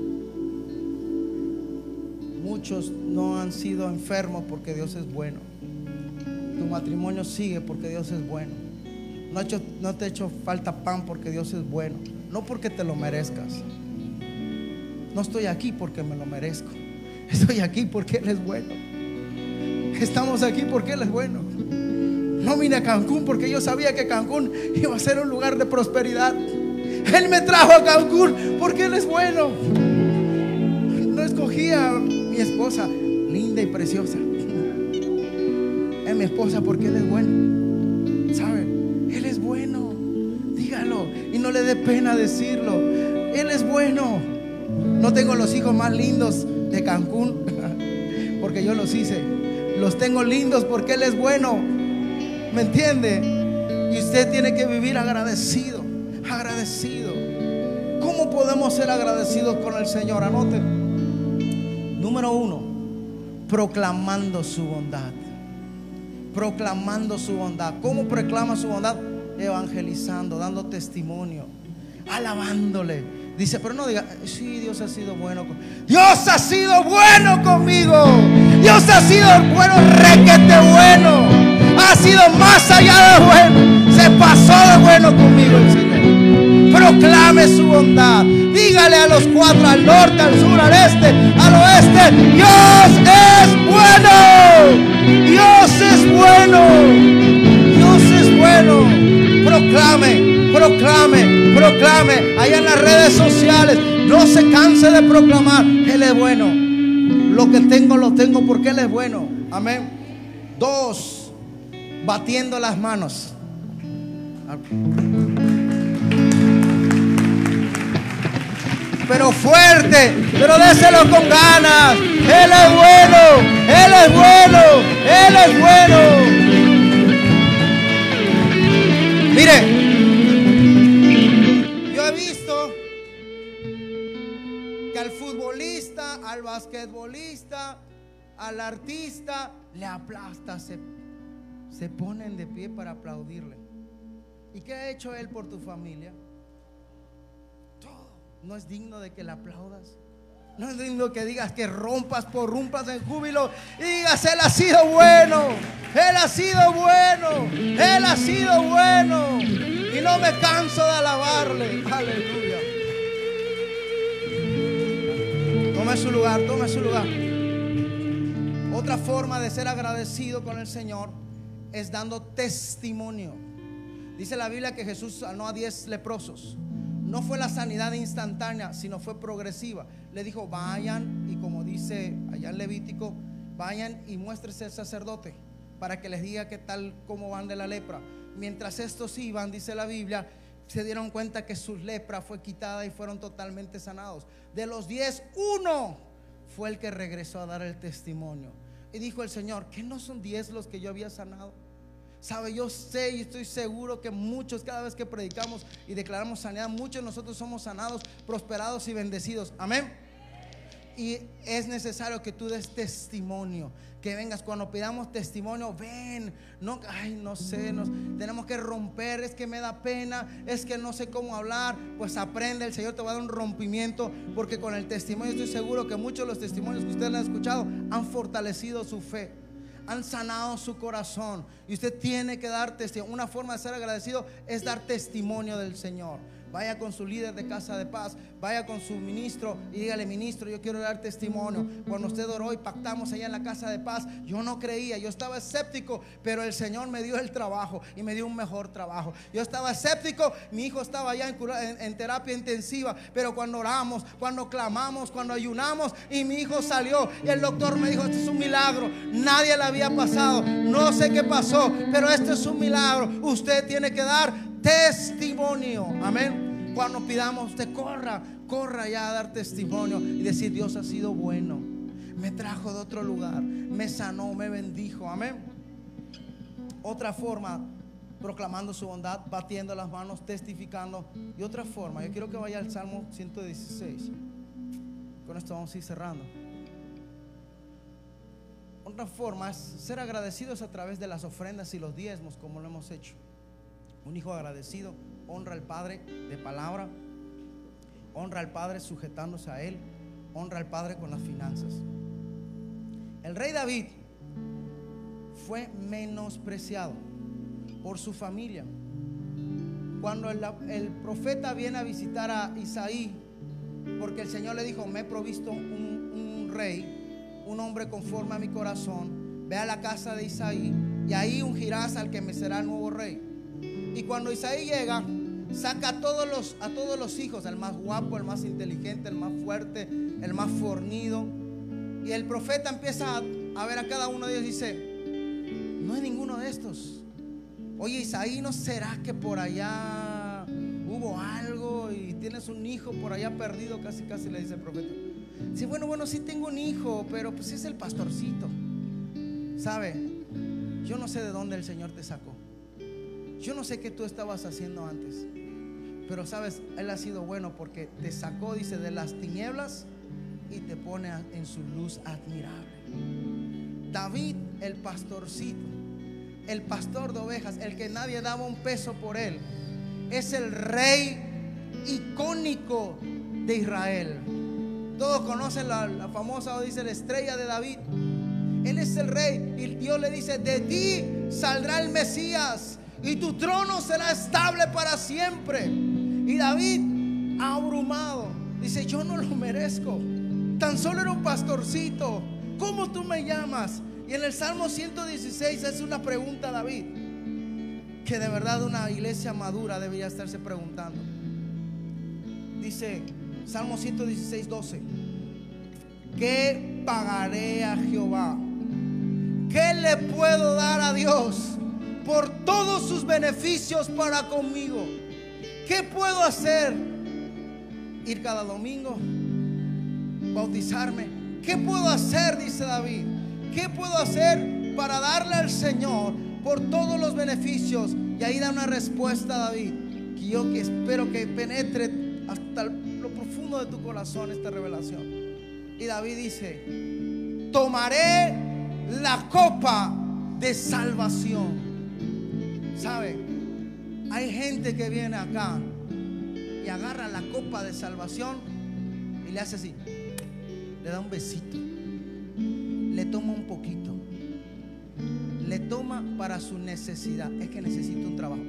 Muchos no han sido enfermos porque Dios es bueno. Tu matrimonio sigue porque Dios es bueno. No, te ha hecho falta pan porque Dios es bueno. No porque te lo merezcas. No estoy aquí porque me lo merezco. [LAUGHS] Estoy aquí porque Él es bueno. Estamos aquí porque Él es bueno. No vine a Cancún porque yo sabía que Cancún iba a ser un lugar de prosperidad. Él me trajo a Cancún porque Él es bueno. No escogí a mi esposa linda y preciosa. Mi esposa porque Él es bueno. ¿Sabe? Él es bueno. Dígalo. Y no le dé pena decirlo. Él es bueno. No tengo los hijos más lindos de Cancún [LAUGHS] porque yo los hice. Los tengo lindos porque Él es bueno. ¿Me entiende? Y usted tiene que vivir agradecido, agradecido. ¿Cómo podemos ser agradecidos con el Señor? Anote. Número uno, proclamando su bondad. Proclamando su bondad. ¿Cómo proclama su bondad? Evangelizando, dando testimonio, alabándole. Dice, pero no diga, sí, Dios ha sido bueno. Dios ha sido bueno conmigo. Dios ha sido bueno, requete bueno. Ha sido más allá de bueno. Se pasó de bueno conmigo. Proclame su bondad. Dígale a los cuatro, al norte, al sur, al este, al oeste. Dios es bueno. Dios es bueno. Dios es bueno. Proclame, proclame, proclame. Allá en las redes sociales. No se canse de proclamar. Él es bueno. Lo que tengo, lo tengo porque Él es bueno. Amén. Dos, batiendo las manos. pero fuerte, pero déselo con ganas. Él es bueno, Él es bueno, Él es bueno. Mire, yo he visto que al futbolista, al basquetbolista, al artista le aplasta, se, se ponen de pie para aplaudirle. ¿Y qué ha hecho Él por tu familia? No es digno de que le aplaudas. No es digno que digas que rompas por rumpas en júbilo y digas, Él ha sido bueno, Él ha sido bueno, Él ha sido bueno. Y no me canso de alabarle. Aleluya. Tome su lugar, tome su lugar. Otra forma de ser agradecido con el Señor es dando testimonio. Dice la Biblia que Jesús sanó a 10 leprosos. No fue la sanidad instantánea, sino fue progresiva. Le dijo, vayan y como dice allá en Levítico, vayan y muéstrese al sacerdote para que les diga qué tal, cómo van de la lepra. Mientras estos iban, dice la Biblia, se dieron cuenta que su lepra fue quitada y fueron totalmente sanados. De los 10, uno fue el que regresó a dar el testimonio. Y dijo el Señor, que no son 10 los que yo había sanado. Sabe, yo sé y estoy seguro que muchos, cada vez que predicamos y declaramos sanidad, muchos de nosotros somos sanados, prosperados y bendecidos. Amén. Y es necesario que tú des testimonio, que vengas. Cuando pidamos testimonio, ven, no, ay, no sé, nos, tenemos que romper, es que me da pena, es que no sé cómo hablar, pues aprende, el Señor te va a dar un rompimiento, porque con el testimonio estoy seguro que muchos de los testimonios que ustedes han escuchado han fortalecido su fe han sanado su corazón. Y usted tiene que dar testimonio. Una forma de ser agradecido es dar testimonio del Señor. Vaya con su líder de casa de paz, vaya con su ministro y dígale, ministro, yo quiero dar testimonio. Cuando usted oró y pactamos allá en la casa de paz, yo no creía, yo estaba escéptico, pero el Señor me dio el trabajo y me dio un mejor trabajo. Yo estaba escéptico, mi hijo estaba allá en, en terapia intensiva, pero cuando oramos, cuando clamamos, cuando ayunamos y mi hijo salió y el doctor me dijo, este es un milagro, nadie le había pasado, no sé qué pasó, pero este es un milagro. Usted tiene que dar testimonio. Amén. Cuando pidamos, usted corra, corra ya a dar testimonio y decir, Dios ha sido bueno. Me trajo de otro lugar, me sanó, me bendijo. Amén. Otra forma, proclamando su bondad, batiendo las manos, testificando. Y otra forma, yo quiero que vaya al Salmo 116. Con esto vamos a ir cerrando. Otra forma es ser agradecidos a través de las ofrendas y los diezmos, como lo hemos hecho. Un hijo agradecido honra al Padre de palabra, honra al Padre sujetándose a Él, honra al Padre con las finanzas. El rey David fue menospreciado por su familia. Cuando el, el profeta viene a visitar a Isaí, porque el Señor le dijo, me he provisto un, un rey, un hombre conforme a mi corazón, ve a la casa de Isaí y ahí ungirás al que me será nuevo rey. Y cuando Isaí llega, saca a todos los, hijos, el más guapo, el más inteligente, el más fuerte, el más fornido. Y el profeta empieza a, ver a cada uno de ellos y dice, no hay ninguno de estos. Oye, Isaí, ¿no será que por allá hubo algo y tienes un hijo por allá perdido? Casi, casi le dice el profeta. Dice, bueno, bueno, sí tengo un hijo, pero pues es el pastorcito. ¿Sabe? Yo no sé de dónde el Señor te sacó. Yo no sé qué tú estabas haciendo antes. Pero sabes, Él ha sido bueno porque te sacó, dice, de las tinieblas y te pone en su luz admirable. David, el pastorcito, el pastor de ovejas, el que nadie daba un peso por él, es el rey icónico de Israel. Todos conocen la, la famosa, dice, la estrella de David. Él es el rey y Dios le dice, de ti saldrá el Mesías y tu trono será estable para siempre. Y David, abrumado, dice, yo no lo merezco. Tan solo era un pastorcito. ¿Cómo tú me llamas? Y en el Salmo 116 es una pregunta a David que de verdad una iglesia madura debería estarse preguntando. Dice Salmo 116, 12. ¿Qué pagaré a Jehová? ¿Qué le puedo dar a Dios por todos sus beneficios para conmigo? ¿Qué puedo hacer? Ir cada domingo, bautizarme. ¿Qué puedo hacer? Dice David. ¿Qué puedo hacer para darle al Señor por todos los beneficios? Y ahí da una respuesta David, que yo que espero que penetre hasta lo profundo de tu corazón esta revelación. Y David dice, tomaré la copa de salvación. ¿Sabe? Hay gente que viene acá y agarra la copa de salvación y le hace así. Le da un besito. Le toma un poquito. Le toma para su necesidad. Es que necesito un trabajo.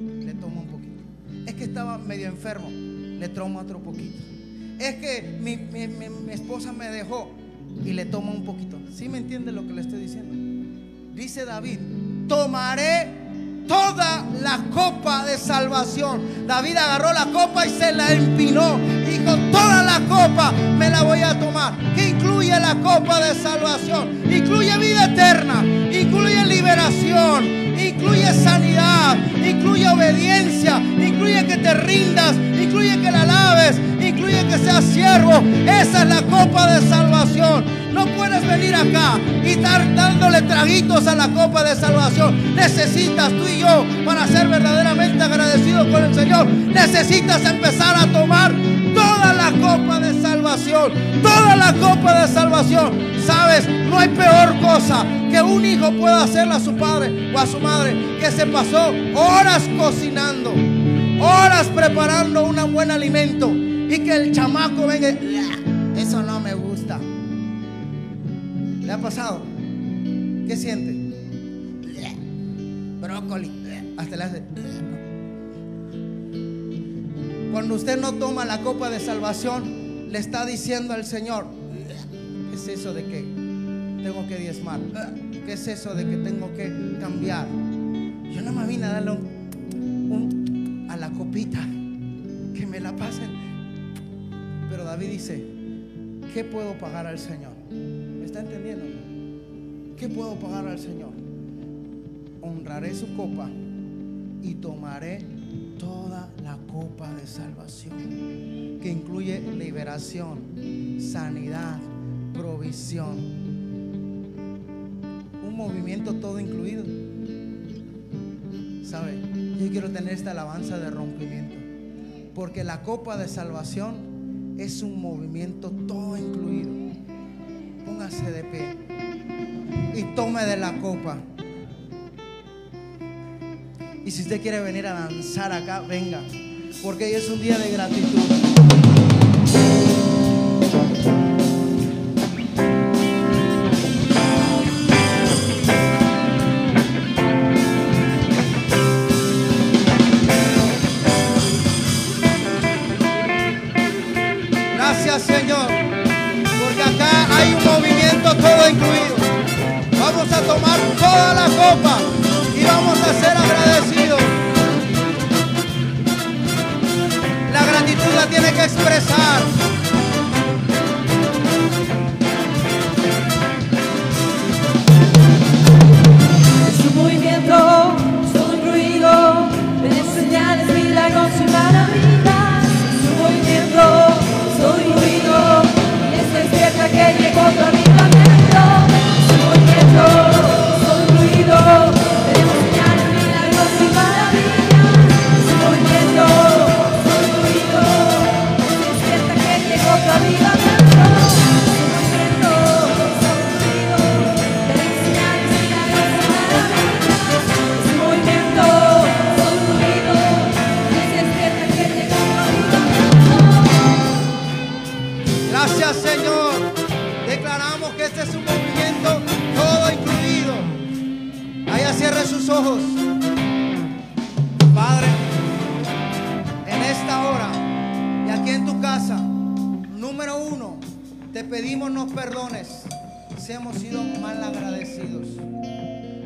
Le toma un poquito. Es que estaba medio enfermo. Le toma otro poquito. Es que mi, mi- mi- mi esposa me dejó y le toma un poquito. ¿Sí me entiende lo que le estoy diciendo? Dice David, tomaré toda la copa de salvación. David agarró la copa y se la empinó. Dijo, toda la copa me la voy a tomar. ¿Qué incluye la copa de salvación? Incluye vida eterna, incluye liberación, incluye sanidad, incluye obediencia, incluye que te rindas, incluye que la alaves, incluye que seas siervo. Esa es la copa de salvación. No puedes venir acá y estar dándole traguitos a la copa de salvación. Necesitas tú y yo, para ser verdaderamente agradecidos con el Señor, necesitas empezar a tomar toda la copa de salvación. Toda la copa de salvación. Sabes, no hay peor cosa que un hijo pueda hacerle a su padre o a su madre que se pasó horas cocinando, horas preparando un buen alimento y que el chamaco venga pasado? ¿Qué siente? "Ua, Brócoli. Ua", Hasta le hace. "Ua". Cuando usted no toma la copa de salvación, le está diciendo al Señor, ¿qué es eso de que tengo que diezmar? ¿Qué es eso de que tengo que cambiar? Yo no me vine a darle un, un- a la copita, que me la pasen. Pero David dice, ¿qué puedo pagar al Señor? ¿Me está entendiendo? ¿Qué puedo pagar al Señor? Honraré su copa y tomaré toda la copa de salvación, que incluye liberación, sanidad, provisión, un movimiento todo incluido. ¿Sabe? Yo quiero tener esta alabanza de rompimiento, porque la copa de salvación es un movimiento todo incluido. Póngase de pie y tome de la copa. Y si usted quiere venir a danzar acá, venga. Porque hoy es un día de gratitud. Vamos a tomar toda la copa y vamos a ser agradecidos. La gratitud la tiene que expresar. Sus ojos. Padre, en esta hora y aquí en tu casa, número uno, te pedimos nos perdones si hemos sido mal agradecidos.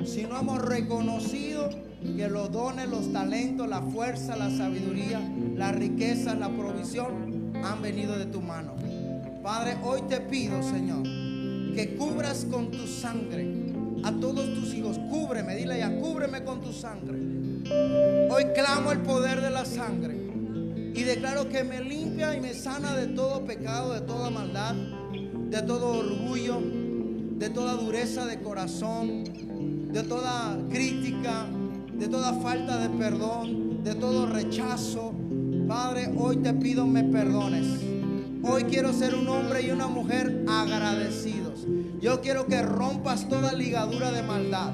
Si no hemos reconocido que los dones, los talentos, la fuerza, la sabiduría, la riqueza, la provisión han venido de tu mano. Padre, hoy te pido, Señor, que cubras con tu sangre a todos tus hijos. Cúbreme, dile ya, cúbreme con tu sangre. Hoy clamo el poder de la sangre y declaro que me limpia y me sana de todo pecado, de toda maldad, de todo orgullo, de toda dureza de corazón, de toda crítica, de toda falta de perdón, de todo rechazo. Padre, hoy te pido me perdones. Hoy quiero ser un hombre y una mujer agradecidos. Yo quiero que rompas toda ligadura de maldad,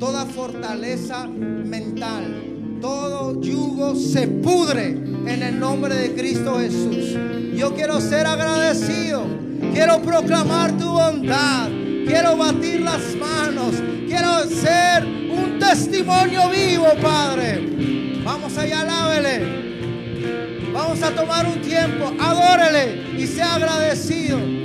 toda fortaleza mental, todo yugo se pudre en el nombre de Cristo Jesús. Yo quiero ser agradecido, quiero proclamar tu bondad, quiero batir las manos, quiero ser un testimonio vivo, Padre. Vamos allá, alábele. Vamos a tomar un tiempo, adórele y sea agradecido.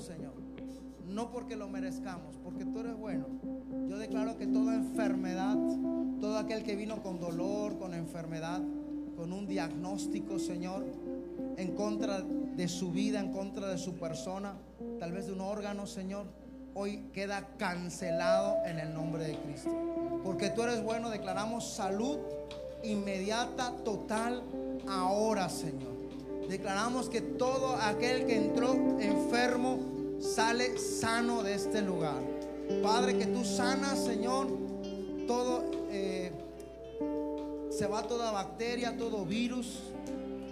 Señor. No porque lo merezcamos, porque tú eres bueno. Yo declaro que toda enfermedad, todo aquel que vino con dolor, con enfermedad, con un diagnóstico, Señor, en contra de su vida, en contra de su persona, tal vez de un órgano, Señor, hoy queda cancelado en el nombre de Cristo. Porque tú eres bueno, declaramos salud inmediata, total, ahora, Señor. Declaramos que todo aquel que entró enfermo sale sano de este lugar. Padre, que tú sanas, Señor, todo, eh, se va toda bacteria, todo virus,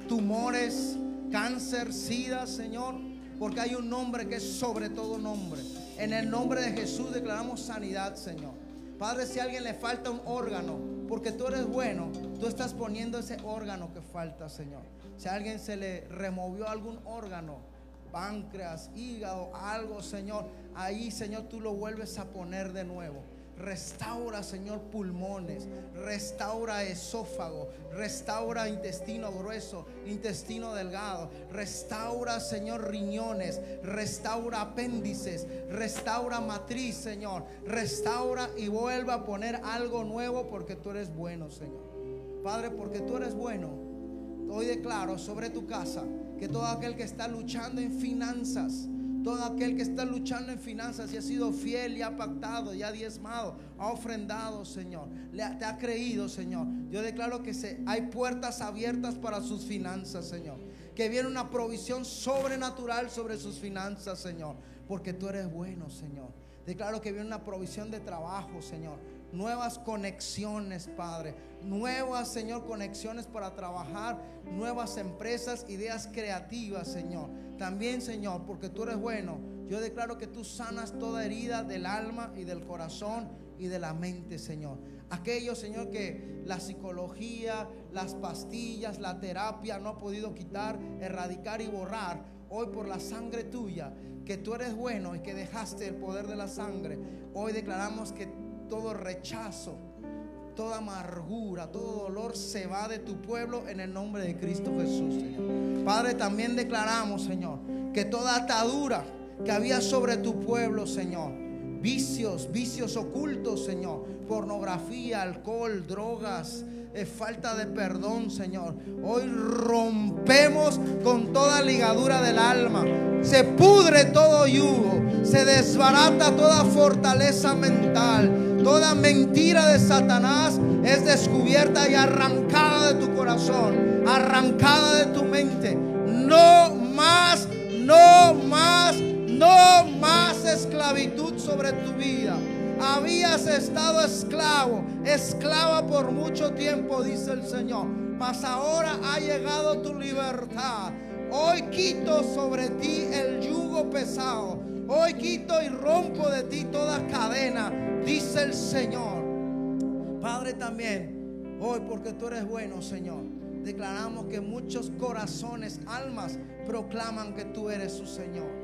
tumores, cáncer, sida, Señor, porque hay un nombre que es sobre todo nombre. En el nombre de Jesús declaramos sanidad, Señor. Padre, si a alguien le falta un órgano, porque tú eres bueno, tú estás poniendo ese órgano que falta, Señor. Si a alguien se le removió algún órgano, páncreas, hígado, algo, Señor, ahí, Señor, tú lo vuelves a poner de nuevo. Restaura, Señor, pulmones, restaura esófago, restaura intestino grueso, intestino delgado, restaura, Señor, riñones, restaura apéndices, restaura matriz, Señor, restaura y vuelva a poner algo nuevo porque tú eres bueno, Señor. Padre, porque tú eres bueno, hoy declaro sobre tu casa que todo aquel que está luchando en finanzas, todo aquel que está luchando en finanzas y ha sido fiel y ha pactado y ha diezmado, ha ofrendado, Señor, le te ha creído, Señor. Yo declaro que se, hay puertas abiertas para sus finanzas, Señor. Que viene una provisión sobrenatural sobre sus finanzas, Señor. Porque tú eres bueno, Señor. Declaro que viene una provisión de trabajo, Señor. Nuevas conexiones, Padre. Nuevas, Señor, conexiones para trabajar. Nuevas empresas, ideas creativas, Señor. También, Señor, porque tú eres bueno. Yo declaro que tú sanas toda herida del alma y del corazón y de la mente, Señor. Aquello, Señor, que la psicología, las pastillas, la terapia no ha podido quitar, erradicar y borrar. Hoy por la sangre tuya, que tú eres bueno y que dejaste el poder de la sangre. Hoy declaramos que todo rechazo, toda amargura, todo dolor se va de tu pueblo en el nombre de Cristo Jesús, Señor. Padre, también declaramos, Señor, que toda atadura que había sobre tu pueblo, Señor, vicios, vicios ocultos, Señor, pornografía, alcohol, drogas, es falta de perdón, Señor. Hoy rompemos con toda ligadura del alma. Se pudre todo yugo. Se desbarata toda fortaleza mental. Toda mentira de Satanás es descubierta y arrancada de tu corazón. Arrancada de tu mente. No más, no más, no más esclavitud sobre tu vida. Habías estado esclavo, esclava por mucho tiempo, dice el Señor. Mas ahora ha llegado tu libertad. Hoy quito sobre ti el yugo pesado. Hoy quito y rompo de ti toda cadena, dice el Señor. Padre también, hoy porque tú eres bueno, Señor. Declaramos que muchos corazones, almas proclaman que tú eres su Señor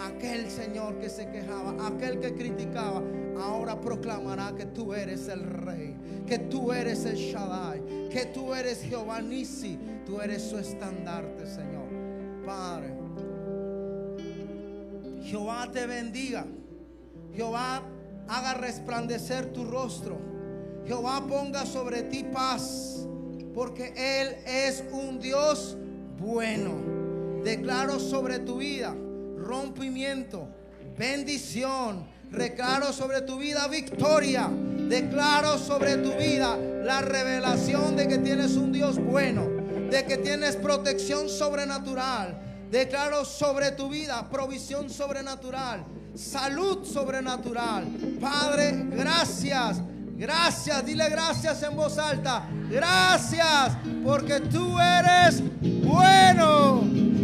aquel Señor que se quejaba, aquel que criticaba, ahora proclamará que tú eres el rey, que tú eres el Shaddai, que tú eres Jehová Nisi, tú eres su estandarte, Señor. Padre, Jehová te bendiga. Jehová haga resplandecer tu rostro. Jehová ponga sobre ti paz, porque Él es un Dios bueno. Declaro sobre tu vida rompimiento, bendición. Declaro sobre tu vida victoria. Declaro sobre tu vida la revelación de que tienes un Dios bueno, de que tienes protección sobrenatural. Declaro sobre tu vida provisión sobrenatural, salud sobrenatural. Padre, gracias. Gracias, dile gracias en voz alta. Gracias porque tú eres bueno.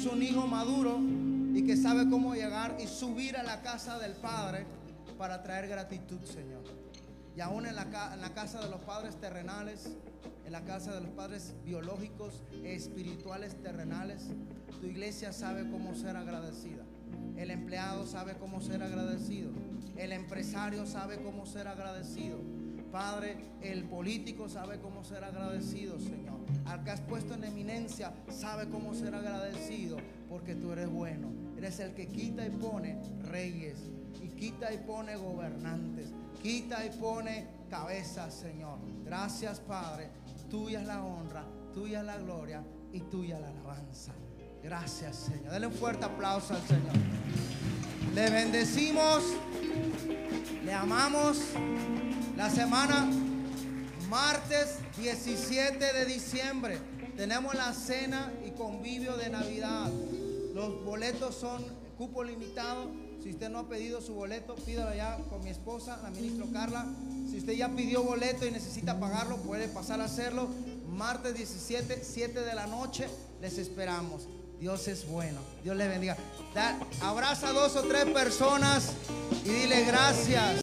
Es un hijo maduro, y que sabe cómo llegar y subir a la casa del Padre para traer gratitud, Señor. Y aún en la, en la casa de los padres terrenales, en la casa de los padres biológicos, espirituales terrenales, tu iglesia sabe cómo ser agradecida. El empleado sabe cómo ser agradecido. El empresario sabe cómo ser agradecido. Padre, el político sabe cómo ser agradecido, Señor. Al que has puesto en eminencia sabe cómo ser agradecido porque tú eres bueno. Eres el que quita y pone reyes y quita y pone gobernantes. Quita y pone cabezas, Señor. Gracias, Padre. Tuya es la honra, tuya es la gloria y tuya la alabanza. Gracias, Señor. Dale un fuerte aplauso al Señor. Le bendecimos, le amamos. La semana martes 17 de diciembre tenemos la cena y convivio de Navidad. Los boletos son cupo limitado. Si usted no ha pedido su boleto, pídalo ya con mi esposa, la ministra Carla. Si usted ya pidió boleto y necesita pagarlo, puede pasar a hacerlo. Martes 17, 7 de la noche, les esperamos. Dios es bueno. Dios le bendiga. Abraza a dos o tres personas y dile gracias.